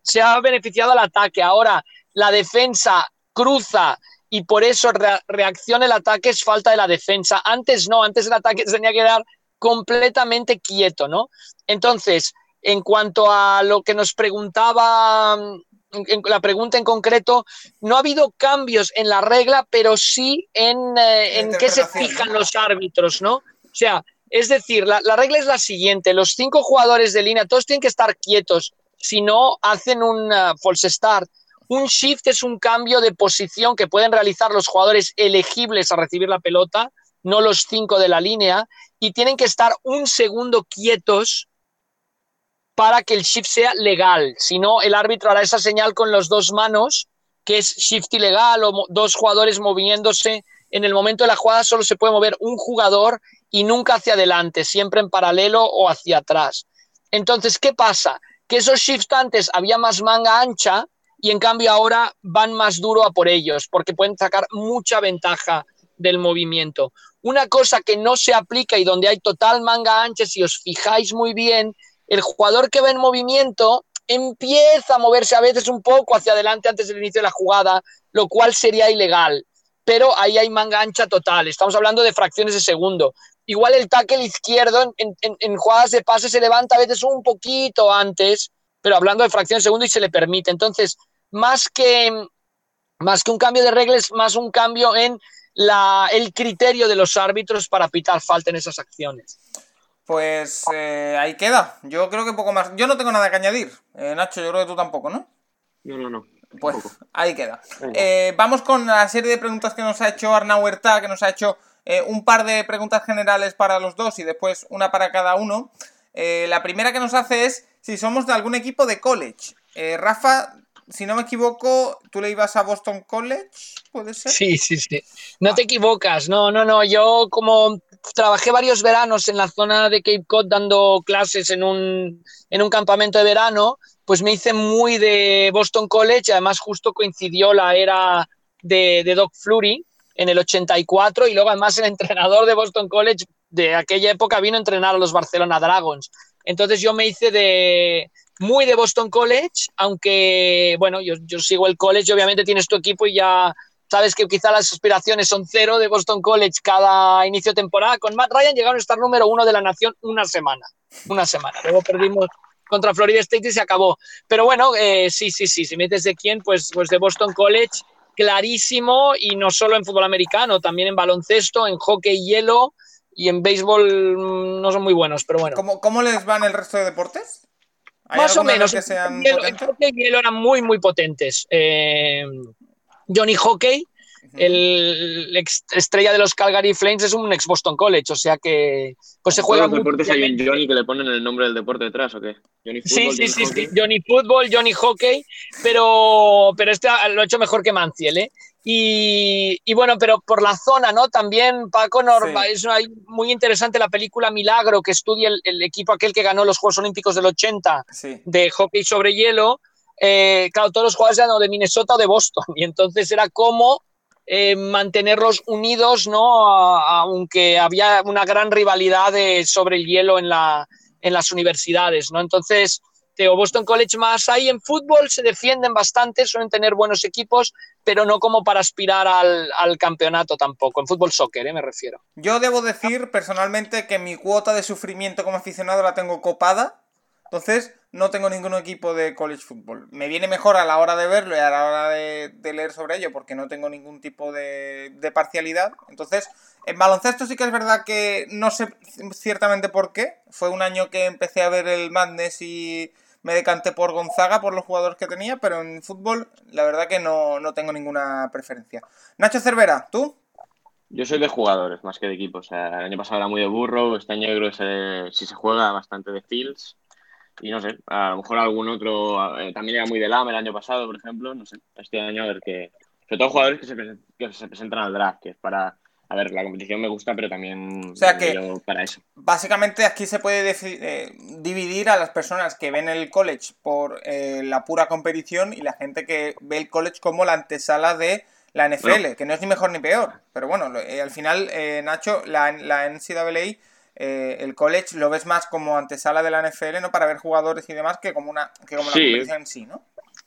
se, ha beneficiado el ataque. Ahora la defensa cruza y por eso reacciona el ataque es falta de la defensa. Antes no, antes el ataque se tenía que dar completamente quieto, ¿no? Entonces, en cuanto a lo que nos preguntaba en la pregunta en concreto, no ha habido cambios en la regla, pero sí en, eh, en qué se fijan los árbitros, ¿no? O sea, es decir, la, regla es la siguiente, los cinco jugadores de línea, todos tienen que estar quietos, si no hacen un uh, false start. Un shift es un cambio de posición que pueden realizar los jugadores elegibles a recibir la pelota, no los cinco de la línea, y tienen que estar un segundo quietos para que el shift sea legal. Si no, el árbitro hará esa señal con las dos manos, que es shift ilegal o dos jugadores moviéndose. En el momento de la jugada solo se puede mover un jugador y nunca hacia adelante, siempre en paralelo o hacia atrás. Entonces, ¿qué pasa? Que esos shifts antes había más manga ancha y en cambio ahora van más duro a por ellos, porque pueden sacar mucha ventaja del movimiento. Una cosa que no se aplica y donde hay total manga ancha, si os fijáis muy bien, el jugador que va en movimiento empieza a moverse a veces un poco hacia adelante antes del inicio de la jugada, lo cual sería ilegal. Pero ahí hay manga ancha total. Estamos hablando de fracciones de segundo. Igual el tackle izquierdo en, jugadas de pase se levanta a veces un poquito antes, pero hablando de fracciones de segundo y se le permite. Entonces, más que, más que un cambio de reglas, más un cambio en la, el criterio de los árbitros para pitar falta en esas acciones. Pues eh, ahí queda. Yo creo que poco más. Yo no tengo nada que añadir. Eh, Nacho, yo creo que tú tampoco, ¿no? No, no, no. Pues ahí queda. Eh, vamos con la serie de preguntas que nos ha hecho Arna Huerta, que nos ha hecho un par de preguntas generales para los dos y después una para cada uno. la primera que nos hace es si somos de algún equipo de college. Rafa, si no me equivoco, tú le ibas a Boston College, ¿puede ser? Sí, sí, sí. No te equivocas, no, no, no. Yo como trabajé varios veranos en la zona de Cape Cod dando clases en un, en un campamento de verano, pues me hice muy de Boston College, además justo coincidió la era de, de Doc Flurry en el 84 y luego además el entrenador de Boston College de aquella época vino a entrenar a los Barcelona Dragons. Entonces yo me hice de muy de Boston College, aunque bueno, yo, yo sigo el college, obviamente tienes tu equipo y ya Sabes que quizá las aspiraciones son cero de Boston College cada inicio de temporada. Con Matt Ryan llegaron a estar número uno de la nación una semana. Una semana. Luego perdimos contra Florida State y se acabó. Pero bueno, eh, sí, sí, sí. Si metes de quién, pues, pues de Boston College, clarísimo. Y no solo en fútbol americano, también en baloncesto, en hockey hielo y en béisbol mm, no son muy buenos, pero bueno. ¿Cómo, cómo les van el resto de deportes? Más o menos. Que sean el hockey y hielo eran muy, muy potentes. Eh, Johnny Hockey, el estrella de los Calgary Flames, es un ex Boston College, o sea que pues se juega. los deportes hay un Johnny que le ponen el nombre del deporte detrás o qué? Johnny sí, sí, sí, Johnny Football, Johnny Hockey, pero, pero este lo ha hecho mejor que Manciel, ¿eh? Y, bueno, pero por la zona, ¿no? También, Paco, Norma, es muy interesante la película Milagro, que estudia el, equipo aquel que ganó los Juegos Olímpicos del 80 de hockey sobre hielo. Eh, claro, todos los jugadores eran de Minnesota o de Boston, y entonces era como eh, mantenerlos unidos, ¿no? aunque había una gran rivalidad sobre el hielo en, la, en las universidades, ¿no? Entonces, o Boston College más ahí en fútbol se defienden bastante, suelen tener buenos equipos, pero no como para aspirar al, campeonato tampoco, en fútbol soccer, ¿eh? me refiero. Yo debo decir personalmente que mi cuota de sufrimiento como aficionado la tengo copada, entonces no tengo ningún equipo de college football. Me viene mejor a la hora de verlo y a la hora de, leer sobre ello porque no tengo ningún tipo de, de parcialidad. Entonces, en baloncesto sí que es verdad que no sé ciertamente por qué. Fue un año que empecé a ver el Madness y me decanté por Gonzaga, por los jugadores que tenía, pero en fútbol la verdad que no, tengo ninguna preferencia. Nacho Cervera, ¿tú? Yo soy de jugadores más que de equipos. el año pasado era muy de burro, este año creo que si se juega bastante de fields. Y no sé, a lo mejor algún otro, eh, también era muy de LAM el año pasado, por ejemplo, no sé, este año a ver qué... Sobre todo jugadores que se, que se presentan al draft, que es para a ver, la competición me gusta, pero también o sea que, para eso. Básicamente aquí se puede eh, dividir a las personas que ven el college por eh, la pura competición y la gente que ve el college como la antesala de la NFL, que no es ni mejor ni peor. Pero bueno, eh, al final, Nacho, la, la NCAA, el college lo ves más como antesala de la NFL, ¿no? Para ver jugadores y demás que como, una, que como la competición en sí, ¿no?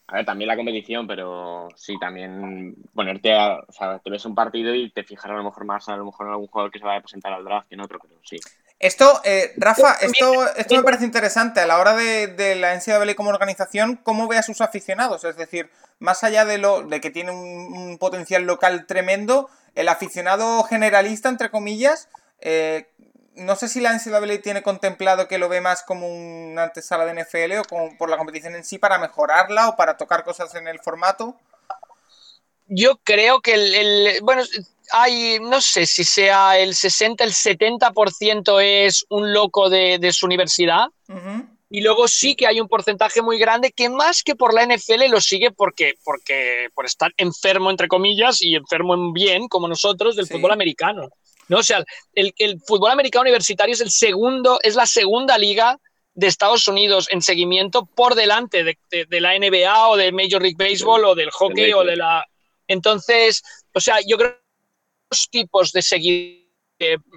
A ver, también la competición, pero sí, también ponerte a. O sea, te ves un partido y te fijar a lo mejor más a lo mejor en algún jugador que se vaya a presentar al draft que en otro, pero sí. Esto, eh, Rafa, esto, esto me parece interesante a la hora de, de la NCAA como organización, cómo ve a sus aficionados. Es decir, más allá de lo de que tiene un, potencial local tremendo, el aficionado generalista, entre comillas, eh, no sé si la NCAA tiene contemplado que lo ve más como una antesala de NFL o como por la competición en sí para mejorarla o para tocar cosas en el formato. Yo creo que el, bueno, hay, no sé si sea el 60, el 70% es un loco de, su universidad. Y luego sí que hay un porcentaje muy grande que más que por la NFL lo sigue porque, porque por estar enfermo, entre comillas, y enfermo en bien, como nosotros, del fútbol americano. ¿No? O sea, el, fútbol americano universitario es el segundo, es la segunda liga de Estados Unidos en seguimiento por delante de, la NBA o del Major League Baseball o del hockey o de la. Entonces, o sea, yo creo que los tipos de seguir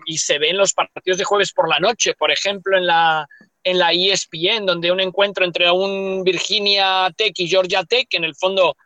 y se ven los partidos de jueves por la noche, por ejemplo, en la, en la ESPN, donde un encuentro entre un Virginia Tech y Georgia Tech, en el fondo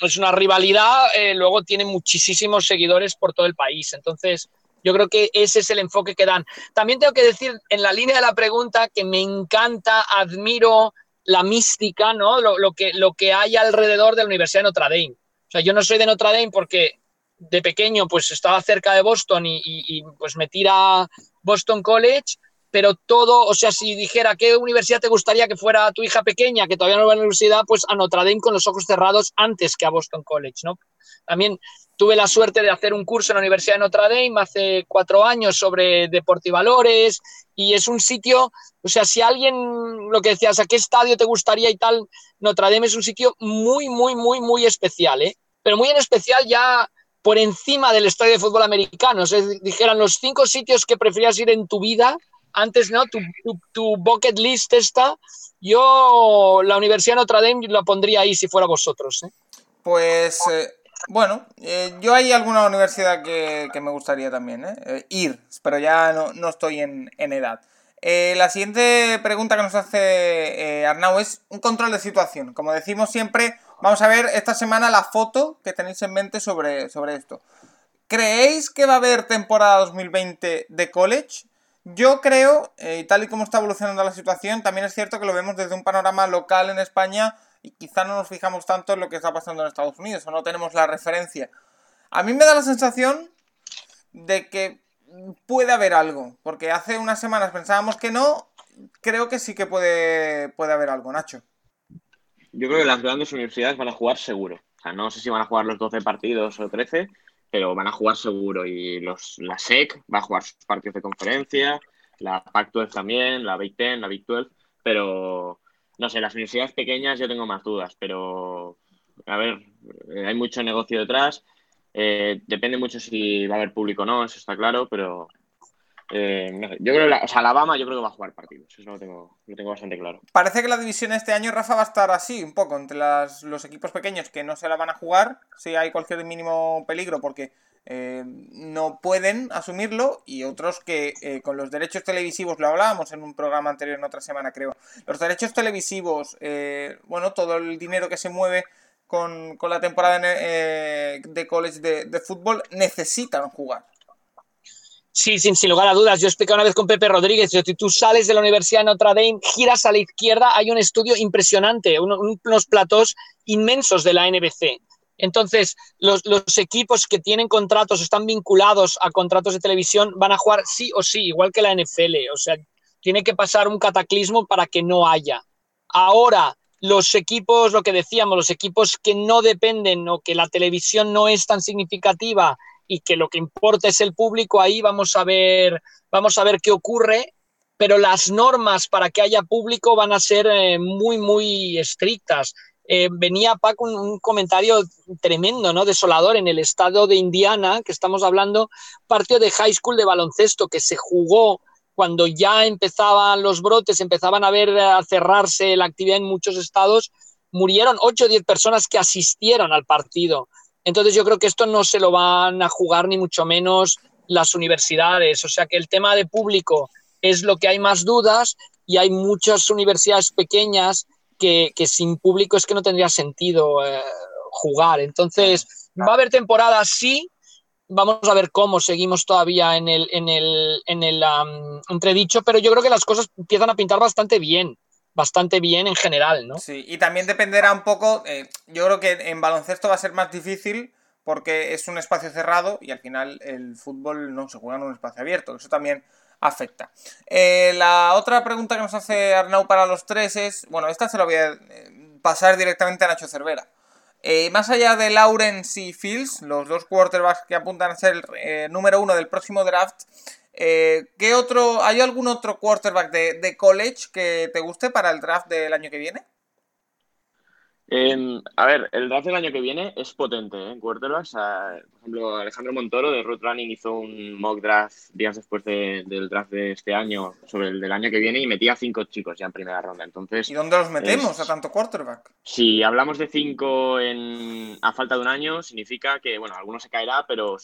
es una rivalidad, eh, luego tiene muchísimos seguidores por todo el país. Entonces, yo creo que ese es el enfoque que dan. También tengo que decir, en la línea de la pregunta, que me encanta, admiro la mística, ¿no? Lo, que, lo que hay alrededor de la Universidad de Notre Dame. O sea, yo no soy de Notre Dame porque de pequeño pues estaba cerca de Boston y, y pues me tira Boston College, pero todo, o sea, si dijera qué universidad te gustaría que fuera tu hija pequeña, que todavía no va a la universidad, pues a Notre Dame con los ojos cerrados antes que a Boston College, ¿no? También tuve la suerte de hacer un curso en la Universidad de Notre Dame hace cuatro años sobre deportivalores y es un sitio, o sea, si alguien, lo que decías, ¿a qué estadio te gustaría y tal? Notre Dame es un sitio muy, muy, muy, muy especial, ¿eh? Pero muy en especial ya por encima del estadio de fútbol americano. O sea, dijeran los cinco sitios que preferías ir en tu vida, antes, ¿no? Tu, tu, bucket list está. Yo la Universidad de Notre Dame la pondría ahí si fuera vosotros, ¿eh? Pues... Eh, bueno, eh, yo hay alguna universidad que, me gustaría también ¿eh? ¿eh? ir, pero ya no, estoy en, edad. Eh, la siguiente pregunta que nos hace Arnau es un control de situación. Como decimos siempre, vamos a ver esta semana la foto que tenéis en mente sobre, sobre esto. ¿Creéis que va a haber temporada 2020 de college? Yo creo, y tal y como está evolucionando la situación, también es cierto que lo vemos desde un panorama local en España y quizá no nos fijamos tanto en lo que está pasando en Estados Unidos o no tenemos la referencia. A mí me da la sensación de que puede haber algo, porque hace unas semanas pensábamos que no, creo que sí que puede, puede haber algo, Nacho. Yo creo que las grandes universidades van a jugar seguro. O sea, no sé si van a jugar los 12 partidos o 13, pero van a jugar seguro. Y los, la SEC va a jugar sus partidos de conferencia, la Pac-12 también, la Big Ten, la Big 12, pero no sé, las universidades pequeñas yo tengo más dudas, pero a ver, eh, hay mucho negocio detrás. Eh, depende mucho si va a haber público o no, eso está claro, pero eh, yo creo que o sea, Alabama yo creo que va a jugar partidos, eso lo tengo, lo tengo bastante claro. Parece que la división este año, Rafa, va a estar así, un poco, entre las, los equipos pequeños que no se la van a jugar, si hay cualquier mínimo peligro, porque eh, no pueden asumirlo y otros que eh, con los derechos televisivos, lo hablábamos en un programa anterior en otra semana creo, los derechos televisivos, bueno, todo el dinero que se mueve con, la temporada de college de, fútbol necesitan jugar. Sí, sin, sin lugar a dudas. Yo expliqué una vez con Pepe Rodríguez, si tú sales de la Universidad de Notre Dame, giras a la izquierda, hay un estudio impresionante, unos platos inmensos de la NBC entonces, los, equipos que tienen contratos o están vinculados a contratos de televisión van a jugar sí o sí, igual que la NFL. O sea, tiene que pasar un cataclismo para que no haya. Ahora, los equipos, lo que decíamos, los equipos que no dependen o que la televisión no es tan significativa y que lo que importa es el público, ahí vamos a ver, vamos a ver qué ocurre, pero las normas para que haya público van a ser eh, muy, muy estrictas. Eh, venía Paco un, comentario tremendo, ¿no? Desolador en el estado de Indiana, que estamos hablando, partido de high school de baloncesto que se jugó cuando ya empezaban los brotes, empezaban a ver a cerrarse la actividad en muchos estados, murieron 8 o 10 personas que asistieron al partido. Entonces yo creo que esto no se lo van a jugar ni mucho menos las universidades. O sea que el tema de público es lo que hay más dudas y hay muchas universidades pequeñas que, sin público es que no tendría sentido eh, jugar. Entonces, va a haber temporadas, sí. Vamos a ver cómo seguimos todavía en el, en el, en el entredicho, pero yo creo que las cosas empiezan a pintar bastante bien bastante bien en general, ¿no? Sí, y también dependerá un poco, eh, yo creo que en baloncesto va a ser más difícil porque es un espacio cerrado y al final el fútbol no se juega en un espacio abierto, eso también afecta. Eh, la otra pregunta que nos hace Arnau para los tres es, bueno, esta se la voy a eh, pasar directamente a Nacho Cervera. Eh, más allá de Lawrence y Fields, los dos quarterbacks que apuntan a ser el número uno del próximo draft, ¿qué otro, ¿hay algún otro quarterback de college que te guste para el draft del año que viene? A ver, el draft del año que viene es potente ¿eh? en quarterbacks. por ejemplo, Alejandro Montoro de Root Running hizo un mock draft días después del draft de este año sobre el del año que viene y metía cinco chicos ya en primera ronda. Entonces, ¿Y dónde los metemos a tanto quarterback? Si hablamos de cinco en, a falta de un año, significa que, bueno, alguno se caerá, pero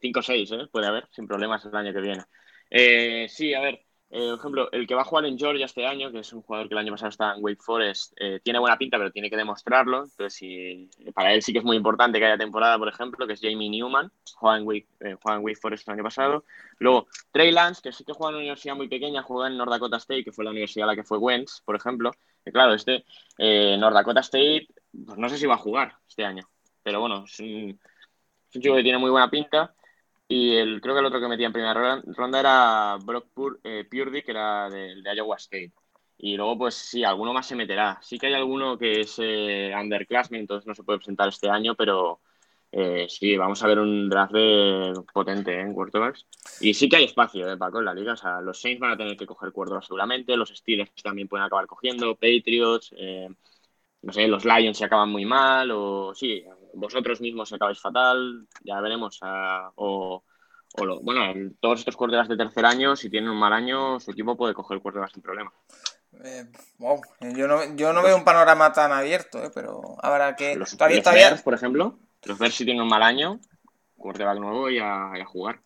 cinco o seis ¿eh? puede haber sin problemas el año que viene. Eh, sí, a ver, eh, por ejemplo, el que va a jugar en Georgia este año, que es un jugador que el año pasado estaba en Wake Forest, eh, tiene buena pinta, pero tiene que demostrarlo. Entonces, si, para él sí que es muy importante que haya temporada, por ejemplo, que es Jamie Newman, juega en Wake, eh, en Wake Forest el año pasado. Luego, Trey Lance, que sí que juega en una universidad muy pequeña, juega en North Dakota State, que fue la universidad a la que fue Wentz, por ejemplo. Y claro, este North Dakota State, pues no sé si va a jugar este año, pero bueno, es un, es un chico que tiene muy buena pinta. Y el, creo que el otro que metía en primera ronda era Brock eh, Purdy, que era de, de, Iowa State. Y luego, pues sí, alguno más se meterá. Sí que hay alguno que es eh, underclassman, entonces no se puede presentar este año, pero eh, sí, vamos a ver un draft potente en quarterbacks. Y sí que hay espacio, eh, Paco, en la liga. O sea, los Saints van a tener que coger quarterbacks seguramente, los Steelers también pueden acabar cogiendo, Patriots, no sé, los Lions se acaban muy mal, o sí, vosotros mismos acabáis fatal, ya veremos. o, o bueno, todos estos quarterbacks de tercer año, si tienen un mal año, su equipo puede coger quarterbacks sin problema. Eh, wow. yo, no, yo no veo un panorama tan abierto, eh, pero habrá que. Los, todavía, por ejemplo, los Bears si tienen un mal año, quarterback nuevo y a, y a jugar.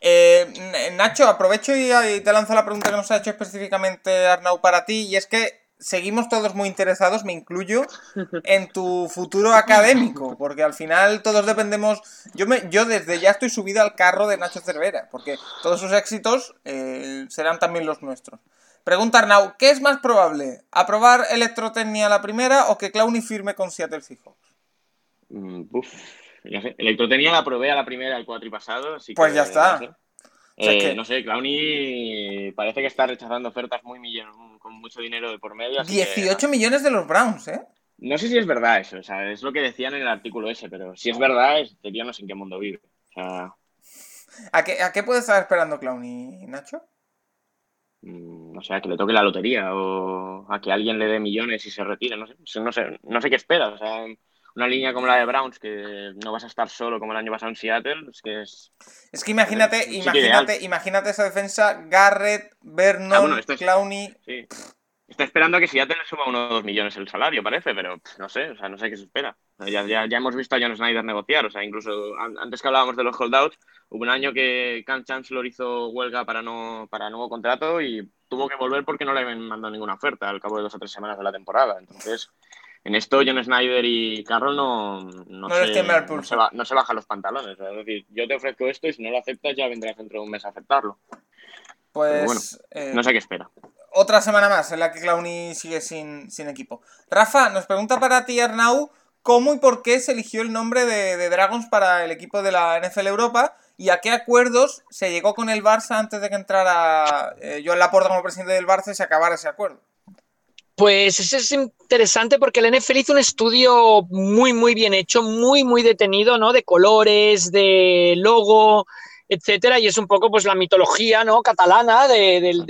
Eh, Nacho, aprovecho y, y, te lanzo la pregunta que nos ha hecho específicamente Arnau para ti, y es que seguimos todos muy interesados, me incluyo, en tu futuro académico, porque al final todos dependemos. Yo, me, yo desde ya estoy subido al carro de Nacho Cervera, porque todos sus éxitos eh, serán también los nuestros. Pregunta Arnau, ¿qué es más probable? ¿Aprobar Electrotecnia la primera o que Clowny firme con Seattle Seahawks? Mm, Electrotecnia la aprobé a la primera el cuatri pasado, Pues ya está. Eh, no sé, Clowny parece que está rechazando ofertas muy con mucho dinero de por medio. 18 millones de los Browns, ¿eh? No sé si es verdad eso, o sea, es lo que decían en el artículo ese, pero si es verdad, yo no sé en qué mundo vive. ¿A, qué, ¿A qué puede estar esperando Clowny, Nacho? Mm, no sé, a que le toque la lotería o a que alguien le dé millones y se retire, no sé, no sé, no sé qué espera, o sea, una línea como la de Browns, que no vas a estar solo como el año pasado en Seattle, es que es... Es que imagínate, imagínate, imagínate esa defensa, Garrett, Vernon, ah, Clowney... Sí. Está esperando a que Seattle le suba uno o dos millones el salario, parece, pero no sé, o sea, no sé qué se espera. Ya, ya, ya, hemos visto a John Snyder negociar, o sea, incluso antes que hablábamos de los holdouts, hubo un año que Cam Chancellor hizo huelga para no para nuevo contrato y tuvo que volver porque no le habían mandado ninguna oferta al cabo de dos o tres semanas de la temporada. Entonces, en esto John Snyder y Carroll no, no, se, no, se, bajan los pantalones. Es decir, yo te ofrezco esto y si no lo aceptas ya vendrás dentro de un mes a aceptarlo. Pues bueno, eh, no sé qué espera. Otra semana más en la que Clowny sigue sin, equipo. Rafa, nos pregunta para ti Arnau cómo y por qué se eligió el nombre de Dragons para el equipo de la NFL Europa y a qué acuerdos se llegó con el Barça antes de que entrara eh, Joan Laporta como presidente del Barça y se acabara ese acuerdo. Pues eso es interesante porque el NFL hizo un estudio muy, muy bien hecho, muy, muy detenido, ¿no? De colores, de logo, etcétera, y es un poco pues la mitología, ¿no? Catalana del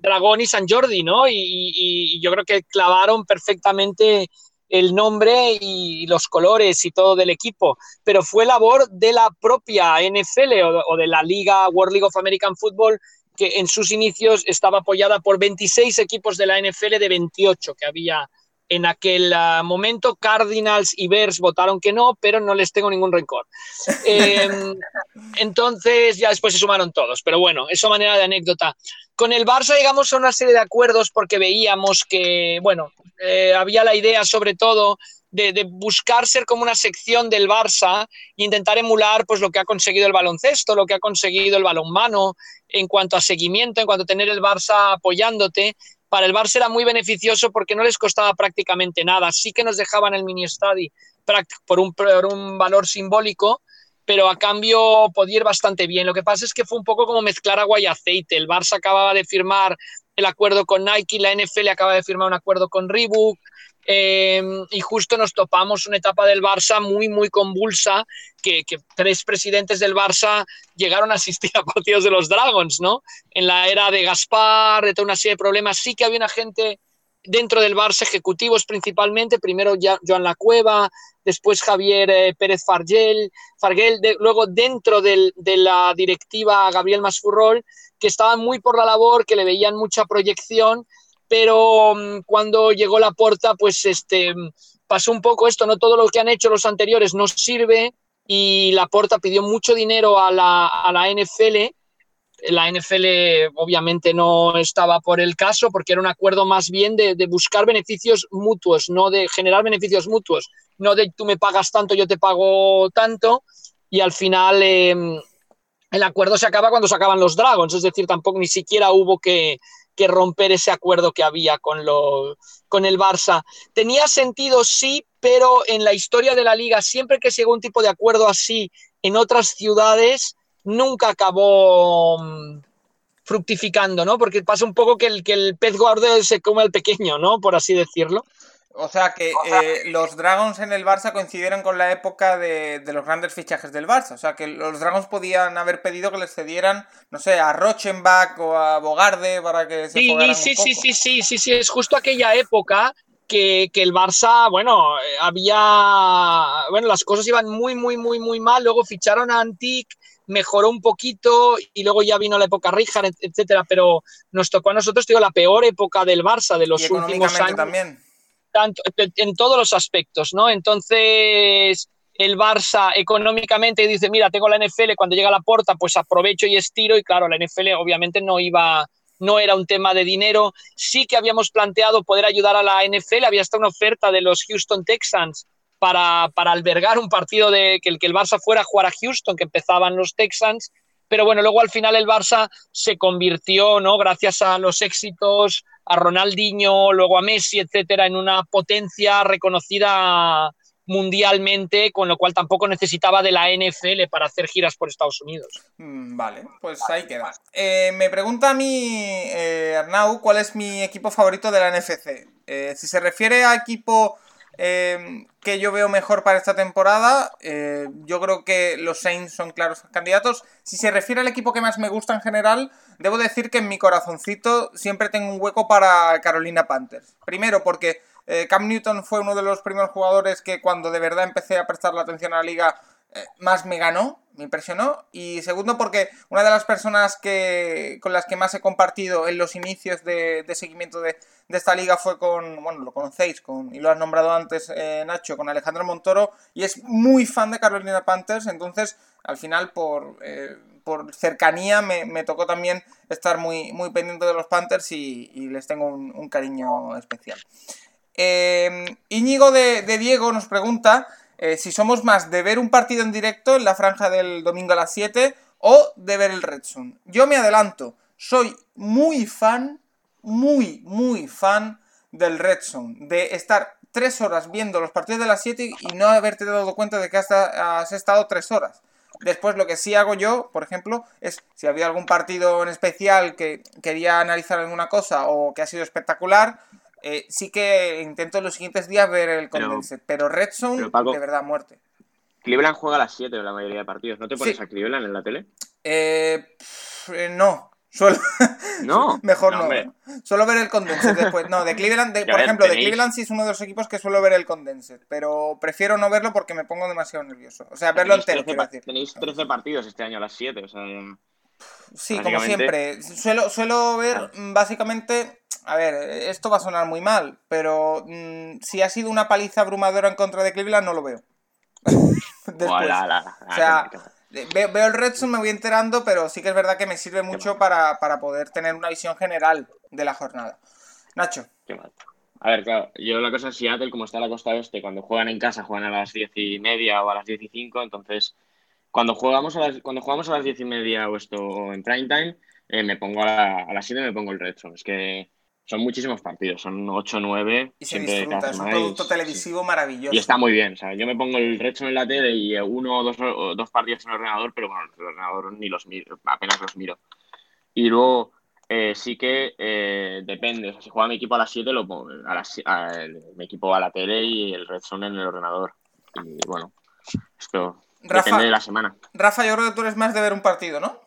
dragón y San Jordi, ¿no? y, yo creo que clavaron perfectamente el nombre y los colores y todo del equipo, pero fue labor de la propia NFL o, de la Liga World League of American Football que en sus inicios estaba apoyada por 26 equipos de la NFL de 28 que había en aquel ah, momento. Cardinals y Bears votaron que no, pero no les tengo ningún rencor. Em, entonces ya después se sumaron todos, pero bueno, eso manera de anécdota. Con el Barça llegamos a una serie de acuerdos porque veíamos que, bueno, eh, había la idea sobre todo de, buscar ser como una sección del Barça e intentar emular pues lo que ha conseguido el baloncesto, lo que ha conseguido el balonmano en cuanto a seguimiento, en cuanto a tener el Barça apoyándote. Para el Barça era muy beneficioso porque no les costaba prácticamente nada. Sí que nos dejaban el mini estadio por un, por un valor simbólico, pero a cambio podía ir bastante bien. Lo que pasa es que fue un poco como mezclar agua y aceite. El Barça acababa de firmar el acuerdo con Nike, la NFL acaba de firmar un acuerdo con Reebok, em, y justo nos topamos una etapa del Barça muy, muy convulsa, que, tres presidentes del Barça llegaron a asistir a partidos de los Dragons, ¿no? En la era de Gaspar, de toda una serie de problemas, sí que había una gente dentro del Barça, ejecutivos principalmente, primero Joan La Cueva, después Javier eh, Pérez Fargel, Fargel luego dentro de la directiva Gabriel Masfurrol, que estaban muy por la labor, que le veían mucha proyección, pero mm, cuando llegó la puerta, pues este, pasó un poco esto, no todo lo que han hecho los anteriores nos sirve y la porta pidió mucho dinero a la, a la NFL la NFL obviamente no estaba por el caso porque era un acuerdo más bien de, buscar beneficios mutuos, no de generar beneficios mutuos, no de tú me pagas tanto, yo te pago tanto y al final em, el acuerdo se acaba cuando se acaban los Dragons, es decir, tampoco ni siquiera hubo que, romper ese acuerdo que había con, lo, con el Barça. Tenía sentido, sí, pero en la historia de la liga, siempre que llegó un tipo de acuerdo así en otras ciudades, nunca acabó mm, fructificando, ¿no? Porque pasa un poco que el, que el pez gordo se come al pequeño, ¿no? Por así decirlo. O sea que eh, los Dragons en el Barça coincidieron con la época de, los grandes fichajes del Barça. O sea que los Dragons podían haber pedido que les cedieran, no sé, a Rochenbach o a Bogarde para que se sí, sí, sí, sí, sí, sí, sí, es justo aquella época que, que, el Barça, bueno, eh, había, bueno, las cosas iban muy, muy, muy, muy mal. Luego ficharon a Antic, mejoró un poquito y luego ya vino la época Rijkaard, etcétera, pero nos tocó a nosotros, digo, la peor época del Barça de los últimos años. también. Tanto, en todos los aspectos, ¿no? Entonces, el Barça económicamente dice, mira, tengo la NFL, cuando llega la puerta, pues aprovecho y estiro, y claro, la NFL obviamente no iba, no era un tema de dinero. Sí que habíamos planteado poder ayudar a la NFL, había hasta una oferta de los Houston Texans para, albergar un partido de que el, que el Barça fuera a jugar a Houston, que empezaban los Texans, pero bueno, luego al final el Barça se convirtió, ¿no? Gracias a los éxitos, a Ronaldinho, luego a Messi, etcétera, en una potencia reconocida mundialmente, con lo cual tampoco necesitaba de la NFL para hacer giras por Estados Unidos. Mm, vale, pues ahí queda. Eh, me pregunta a mí, eh, Arnau, cuál es mi equipo favorito de la NFC. Eh, si se refiere a equipo Em, que yo veo mejor para esta temporada. Eh, yo creo que los Saints son claros candidatos. Si se refiere al equipo que más me gusta en general, debo decir que en mi corazoncito siempre tengo un hueco para Carolina Panthers. Primero porque eh, Cam Newton fue uno de los primeros jugadores que cuando de verdad empecé a prestar la atención a la liga eh, más me ganó, me impresionó. Y segundo, porque una de las personas que, con las que más he compartido en los inicios de, seguimiento de, esta liga fue con, bueno, lo conocéis, con, y lo has nombrado antes, eh, Nacho, con Alejandro Montoro, y es muy fan de Carolina Panthers, entonces al final por, eh, por cercanía me, tocó también estar muy, muy pendiente de los Panthers y, les tengo un, cariño especial. Íñigo de Diego nos pregunta eh, si somos más de ver un partido en directo en la franja del domingo a las 7 o de ver el Red Zone. Yo me adelanto, soy muy fan, muy, muy fan del Red Zone, de estar tres horas viendo los partidos de las 7 y no haberte dado cuenta de que has estado tres horas. Después lo que sí hago yo, por ejemplo, es si había algún partido en especial que quería analizar alguna cosa o que ha sido espectacular, eh, sí que intento en los siguientes días ver el Condensed, pero, Red Zone, de verdad, muerte. Cleveland juega a las 7 de la mayoría de partidos. ¿No te pones a Cleveland en la tele? Eh, eh no. Suelo... No. Mejor no. Suelo ver el Condensed después. No, de Cleveland, por ejemplo, de Cleveland sí es uno de los equipos que suelo ver el Condensed, pero prefiero no verlo porque me pongo demasiado nervioso. O sea, verlo entero, quiero decir. Tenéis 13 partidos este año a las 7, o sea... Sí, como siempre. Suelo, suelo ver básicamente a ver, esto va a sonar muy mal, pero mm, si ha sido una paliza abrumadora en contra de Cleveland, no lo veo. Después. o sea, veo, el Red me voy enterando, pero sí que es verdad que me sirve mucho para, poder tener una visión general de la jornada. Nacho. A ver, claro, yo la cosa es Seattle, como está la costa oeste, cuando juegan en casa juegan a las diez y media o a las diez y cinco, entonces cuando jugamos a las, cuando jugamos a las diez y media o esto en prime time, eh, me pongo a, a las 7 me pongo el Red Es que son muchísimos partidos, son 8 o 9. Y se disfruta, es un producto televisivo maravilloso. Y está muy bien, o sea, yo me pongo el recho en la tele y uno o dos, dos partidos en el ordenador, pero bueno, el ordenador ni los miro, apenas los miro. Y luego eh, sí que eh, depende, o sea, si juega mi equipo a las 7, lo pongo, a las, mi equipo a la tele y el Red en el ordenador. Y bueno, esto depende de la semana. Rafa, yo creo que tú eres más de ver un partido, ¿no?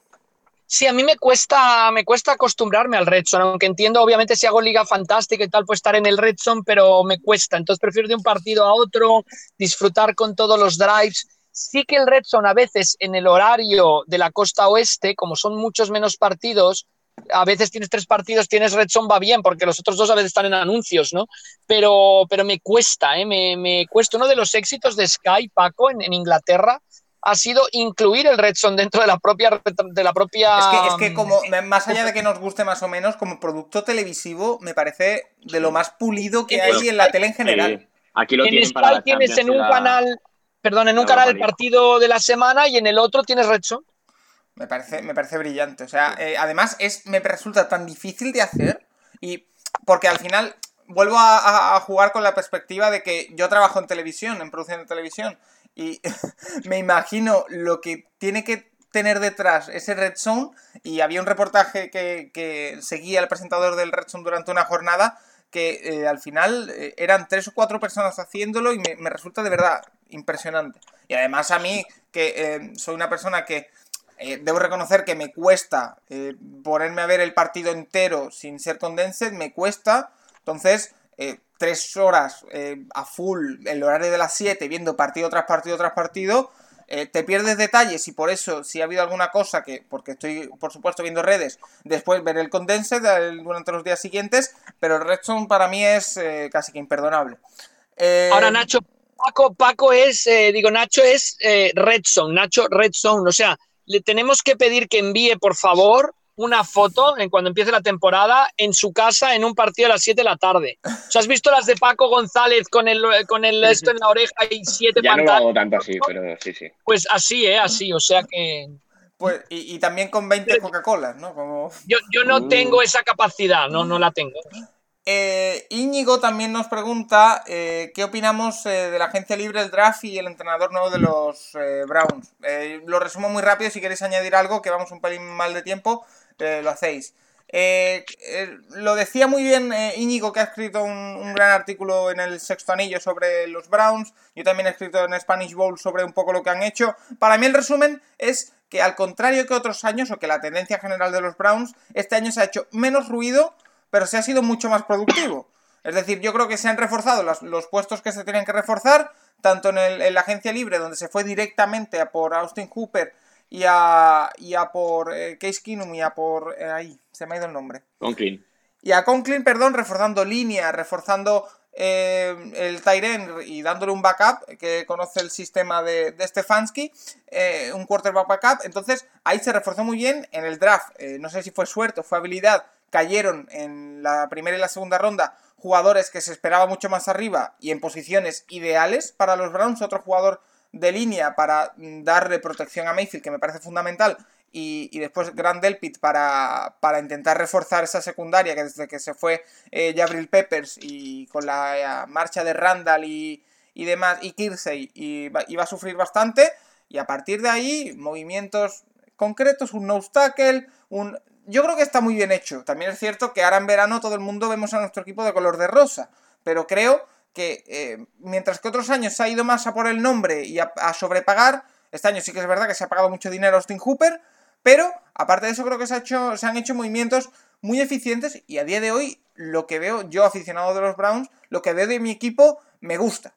Sí, a mí me cuesta, me cuesta acostumbrarme al Redson, aunque entiendo, obviamente, si hago liga fantástica y tal, pues estar en el Redson, pero me cuesta. Entonces prefiero de un partido a otro, disfrutar con todos los drives. Sí que el Redson a veces en el horario de la costa oeste, como son muchos menos partidos, a veces tienes tres partidos, tienes Redson, va bien, porque los otros dos a veces están en anuncios, ¿no? Pero, pero me cuesta, ¿eh? Me, me cuesta. Uno de los éxitos de Sky, Paco, en, en Inglaterra, ha sido incluir el Redson dentro de la propia de la propia es que, es que como más allá de que nos guste más o menos como producto televisivo me parece de lo más pulido que hay en la tele en general aquí lo en Sky tienes en un canal perdón en un canal el partido de la semana y en el otro tienes Redson me parece me parece brillante o sea eh, además es me resulta tan difícil de hacer y porque al final vuelvo a, jugar con la perspectiva de que yo trabajo en televisión, en producción de televisión, y me imagino lo que tiene que tener detrás ese Red Zone. Y había un reportaje que, seguía al presentador del Red Zone durante una jornada que eh, al final eh, eran tres o cuatro personas haciéndolo y me, resulta de verdad impresionante. Y además a mí, que eh, soy una persona que debo reconocer que me cuesta ponerme a ver el partido entero sin ser condensed, me cuesta. Entonces, tres horas eh, a full, el horario de las 7, viendo partido tras partido tras partido, eh, te pierdes detalles y por eso, si ha habido alguna cosa que, porque estoy por supuesto viendo redes, después ver el condense durante los días siguientes, pero el Redstone para mí es eh, casi que imperdonable. Ahora Nacho, Paco, Paco es, digo, Nacho es Redstone, Nacho Redstone, o sea, le tenemos que pedir que envíe por favor una foto en cuando empiece la temporada en su casa en un partido a las 7 de la tarde. ¿O ¿Has visto las de Paco González con el, con el esto en la oreja y siete ya no lo hago tanto así, pero sí, sí. Pues así, ¿eh? Así, o sea que... Pues, y, también con 20 Coca-Colas, ¿no? Como... Yo, yo no uh. tengo esa capacidad, no, no la tengo. Eh, Íñigo también nos pregunta eh, qué opinamos eh, de la agencia libre, el draft y el entrenador nuevo de los Browns. lo resumo muy rápido si queréis añadir algo, que vamos un pelín mal de tiempo lo hacéis. Lo decía muy bien Íñigo, que ha escrito un, gran artículo en el Sexto Anillo sobre los Browns. Yo también he escrito en Spanish Bowl sobre un poco lo que han hecho. Para mí el resumen es que al contrario que otros años, o que la tendencia general de los Browns, este año se ha hecho menos ruido, pero se ha sido mucho más productivo. Es decir, yo creo que se han reforzado los, puestos que se tenían que reforzar, tanto en, la agencia libre, donde se fue directamente a por Austin Hooper y a, y a por eh, Case Keenum y a por... Eh, ahí, se me ha ido el nombre. Conklin. Y a Conklin, perdón, reforzando línea, reforzando eh, el Tyren y dándole un backup, que conoce el sistema de, de Stefanski, un quarterback backup. Entonces, ahí se reforzó muy bien en el draft. no sé si fue suerte o fue habilidad. Cayeron en la primera y la segunda ronda jugadores que se esperaba mucho más arriba y en posiciones ideales para los Browns, otro jugador de línea para darle protección a Mayfield, que me parece fundamental, y, después Grand Delpit para, para, intentar reforzar esa secundaria, que desde que se fue eh, Jabril Peppers y con la eh, marcha de Randall y, y demás, y Kirsey, iba a sufrir bastante, y a partir de ahí, movimientos concretos, un nose tackle, un yo creo que está muy bien hecho. También es cierto que ahora en verano todo el mundo vemos a nuestro equipo de color de rosa, pero creo que eh, mientras que otros años se ha ido más a por el nombre y a, sobrepagar, este año sí que es verdad que se ha pagado mucho dinero a Austin Hooper, pero aparte de eso creo que se, ha hecho, se han hecho movimientos muy eficientes y a día de hoy lo que veo, yo aficionado de los Browns, lo que veo de mi equipo me gusta.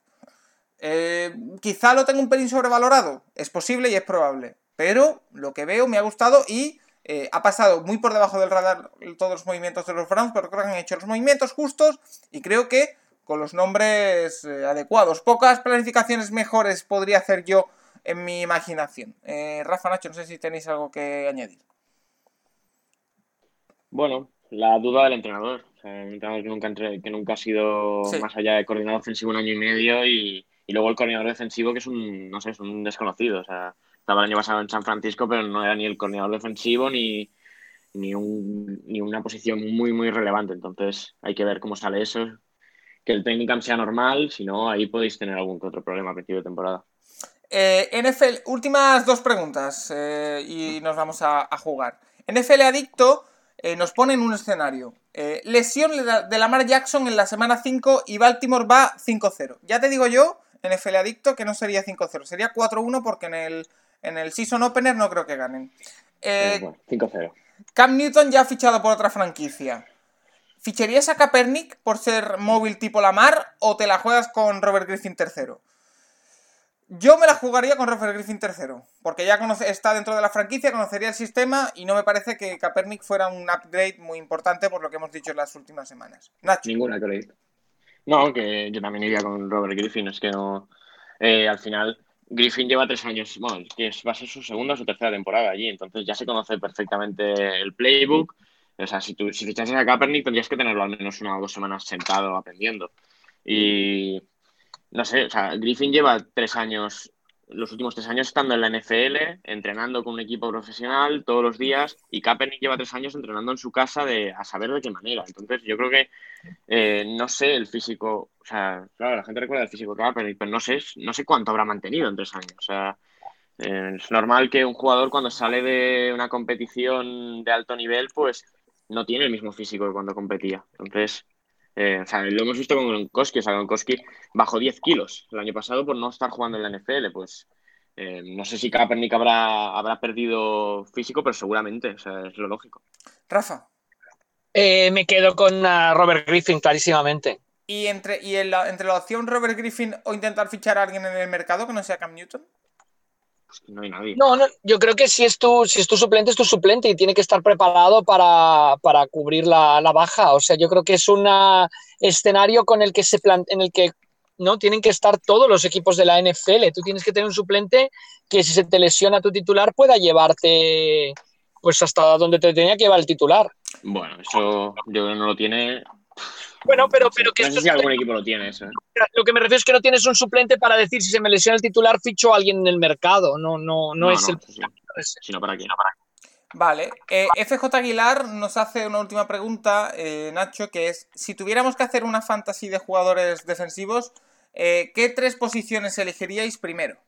Eh, quizá lo tengo un pelín sobrevalorado, es posible y es probable, pero lo que veo me ha gustado y eh, ha pasado muy por debajo del radar todos los movimientos de los Browns, pero creo que han hecho los movimientos justos y creo que con los nombres eh, adecuados. Pocas planificaciones mejores podría hacer yo en mi imaginación. Eh, Rafa Nacho, no sé si tenéis algo que añadir. Bueno, la duda del entrenador. un entrenador que nunca, que nunca ha sido más allá de coordinador ofensivo un año y medio y, y, luego el coordinador defensivo que es un, no sé, es un desconocido. O sea, el año pasado en San Francisco, pero no era ni el coordinador defensivo ni, ni, un, ni una posición muy, muy relevante. Entonces hay que ver cómo sale eso. Que el training sea normal, si no, ahí podéis tener algún otro problema a principio de temporada. Eh, NFL, últimas dos preguntas eh, y nos vamos a, jugar. NFL Adicto eh, nos pone en un escenario. lesión de Lamar Jackson en la semana 5 y Baltimore va 5-0. Ya te digo yo, NFL Adicto, que no sería 5-0, sería 4-1 porque en el en el Season Opener no creo que ganen. 5-0. Eh, Cam Newton ya ha fichado por otra franquicia. ¿Ficharías a Kaepernick por ser móvil tipo Lamar o te la juegas con Robert Griffin III? Yo me la jugaría con Robert Griffin III, porque ya conoce, está dentro de la franquicia, conocería el sistema y no me parece que Kaepernick fuera un upgrade muy importante por lo que hemos dicho en las últimas semanas. Nacho. Ninguna upgrade. No, que yo también iría con Robert Griffin, es que no. Eh, al final, Griffin lleva tres años, bueno, que va a ser su segunda o su tercera temporada allí, entonces ya se conoce perfectamente el playbook. O sea, si, tú, si fichases a Kaepernick tendrías que tenerlo al menos una o dos semanas sentado aprendiendo. Y no sé, o sea, Griffin lleva tres años los últimos tres años estando en la NFL, entrenando con un equipo profesional todos los días, y Kaepernick lleva tres años entrenando en su casa de, a saber de qué manera. Entonces, yo creo que, eh, no sé el físico, o sea, claro, la gente recuerda el físico de Kaepernick, pero no sé, no sé cuánto habrá mantenido en tres años. O sea, eh, es normal que un jugador cuando sale de una competición de alto nivel, pues no tiene el mismo físico que cuando competía. Entonces, eh, o sea, lo hemos visto con Gronkowski, o sea, Gronkowski bajó 10 kilos el año pasado por no estar jugando en la NFL, pues eh, no sé si Kaepernick habrá, habrá perdido físico, pero seguramente, o sea, es lo lógico. Rafa. Eh, me quedo con uh, Robert Griffin, clarísimamente. ¿Y, entre, y entre la opción Robert Griffin o intentar fichar a alguien en el mercado que no sea Cam Newton? No hay nadie. No, no, yo creo que si es tu, si es tu suplente, es tu suplente y tiene que estar preparado para, cubrir la, baja. O sea, yo creo que es un escenario con el que se en el que no tienen que estar todos los equipos de la NFL. Tú tienes que tener un suplente que si se te lesiona tu titular pueda llevarte pues hasta donde te tenía que llevar el titular. Bueno, eso yo creo que no lo tiene bueno, pero, pero que. No sé si algún equipo lo tiene eso. ¿eh? Lo que me refiero es que no tienes un suplente para decir si se me lesiona el titular, ficho a alguien en el mercado. No, no, no, es el. Sino para qué. Vale. Eh, FJ Aguilar nos hace una última pregunta, eh, Nacho, que es: si tuviéramos que hacer una fantasy de jugadores defensivos, ¿qué tres posiciones elegiríais primero?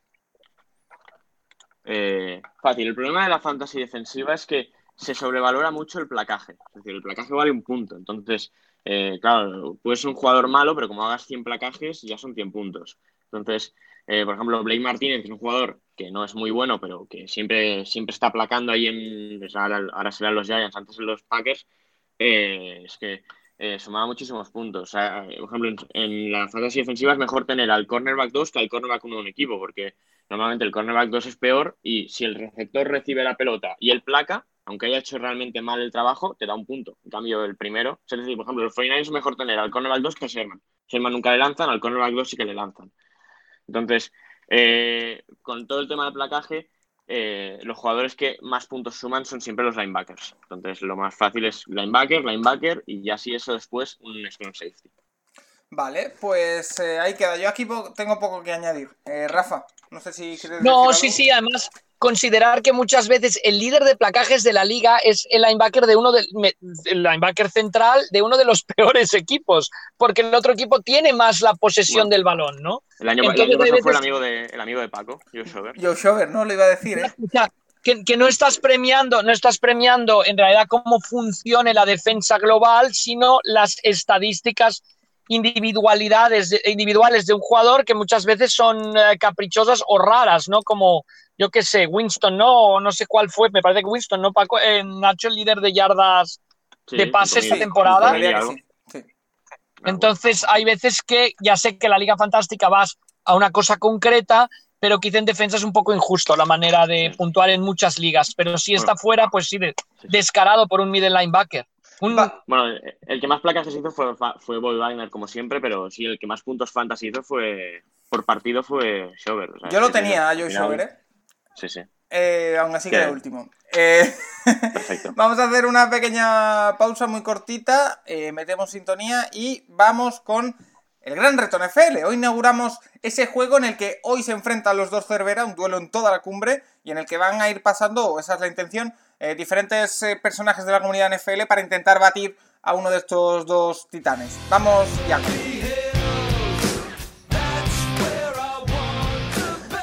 fácil. El problema de la fantasy defensiva es que se sobrevalora mucho el placaje. Es decir, el placaje vale un punto. Entonces, eh, claro, puedes ser un jugador malo, pero como hagas 100 placajes, ya son 100 puntos. Entonces, eh, por ejemplo, Blake Martínez es un jugador que no es muy bueno, pero que siempre, siempre está placando ahí en. Ahora, serán los Giants, antes en los Packers. Eh, es que eh, sumaba muchísimos puntos. O sea, por ejemplo, en, en la fantasy defensiva es mejor tener al cornerback 2 que al cornerback 1 de un equipo, porque normalmente el cornerback 2 es peor y si el receptor recibe la pelota y el placa, aunque haya hecho realmente mal el trabajo, te da un punto. En cambio, el primero, es decir, por ejemplo, el 49 es mejor tener al cornerback 2 que a Sherman. Sherman nunca le lanzan, al cornerback 2 sí que le lanzan. Entonces, eh, con todo el tema del placaje, eh, los jugadores que más puntos suman son siempre los linebackers. Entonces, lo más fácil es linebacker, linebacker y ya si eso después un strong safety. Vale, pues eh, ahí queda. Yo aquí po- tengo poco que añadir. Eh, Rafa, no sé si quieres No, decir sí, algo. sí, además considerar que muchas veces el líder de placajes de la liga es el linebacker de uno del linebacker central de uno de los peores equipos, porque el otro equipo tiene más la posesión Bueno. del balón, ¿no? El año, el Entonces, año fue el amigo de, el amigo de Paco, Joe Schober. Joe Shover, ¿no? Lo iba a decir, ¿eh? O sea, que, que no estás premiando, no estás premiando en realidad cómo funcione la defensa global, sino las estadísticas individualidades de- individuales de un jugador que muchas veces son eh, caprichosas o raras, ¿no? Como yo qué sé, Winston, ¿no? O no sé cuál fue, me parece que Winston, ¿no? Paco, eh, Nacho, el líder de yardas. Sí, de pase esta 5.000, temporada. 5.000 y Juraría que algo. sí. sí. Entonces, hay veces que ya sé que la Liga Fantástica vas a una cosa concreta, pero quizá en defensa es un poco injusto la manera de Sí. puntuar en muchas ligas. Pero si está Bueno. fuera, pues sí, de- sí, sí. descarado por un middle linebacker. Un, Bueno, el- que más placas hizo fue, fue Bob Wagner, como siempre, pero sí, el que más puntos fantasy hizo fue por partido fue Schober. o sea, Yo lo tenía final- Shover, ¿eh? Sí, sí, Eh, aún así ¿Qué? quedé último. Eh, perfecto. vamos a hacer una pequeña pausa muy cortita, eh, metemos sintonía y vamos con el gran reto NFL. Hoy inauguramos ese juego en el que hoy se enfrentan los dos Cervera, un duelo en toda la cumbre, y en el que van a ir pasando, o esa es la intención, diferentes personajes de la comunidad NFL para intentar batir a uno de estos dos titanes. Vamos ya.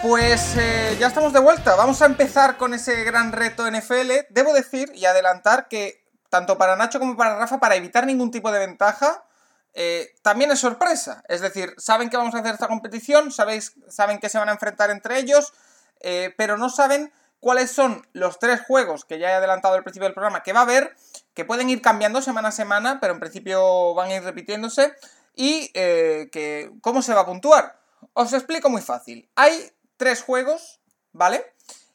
Pues eh, ya estamos de vuelta. Vamos a empezar con ese gran reto NFL. Debo decir y adelantar que tanto para Nacho como para Rafa, para evitar ningún tipo de ventaja, eh, también es sorpresa. Es decir, saben que vamos a hacer esta competición, sabéis, saben que se van a enfrentar entre ellos, eh, pero no saben cuáles son los tres juegos que ya he adelantado al principio del programa que va a haber, que pueden ir cambiando semana a semana, pero en principio van a ir repitiéndose, y que cómo se va a puntuar. Os explico muy fácil. Hay tres juegos, ¿vale?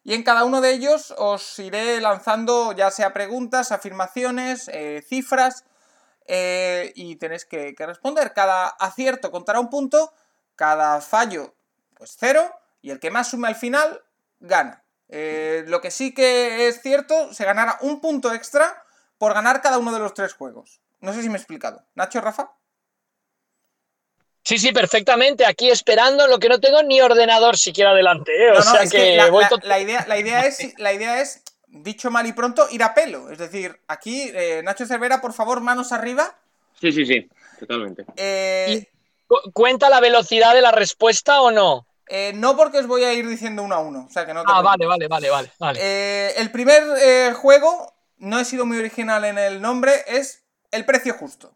Y en cada uno de ellos os iré lanzando ya sea preguntas, afirmaciones, eh, cifras, eh, y tenéis que, responder. Cada acierto contará un punto, cada fallo, pues cero, y el que más sume al final, gana. Eh, lo que sí que es cierto, se ganará un punto extra por ganar cada uno de los tres juegos. No sé si me he explicado. Nacho, Rafa. Sí, sí, perfectamente. Aquí esperando lo que no tengo ni ordenador siquiera adelante. ¿eh? O No, no, sea es que, que la, voy la- idea, la, idea es, la idea es, dicho mal y pronto, ir a pelo. Es decir, aquí, eh, Nacho Cervera, por favor, manos arriba. Sí, sí, sí, totalmente. Eh, cu- ¿Cuenta la velocidad de la respuesta o no? eh, no porque os voy a ir diciendo uno a uno. O sea, que no te Ah, vale, vale, vale, vale. vale. Eh, el primer eh, juego, no he sido muy original en el nombre, es el precio justo.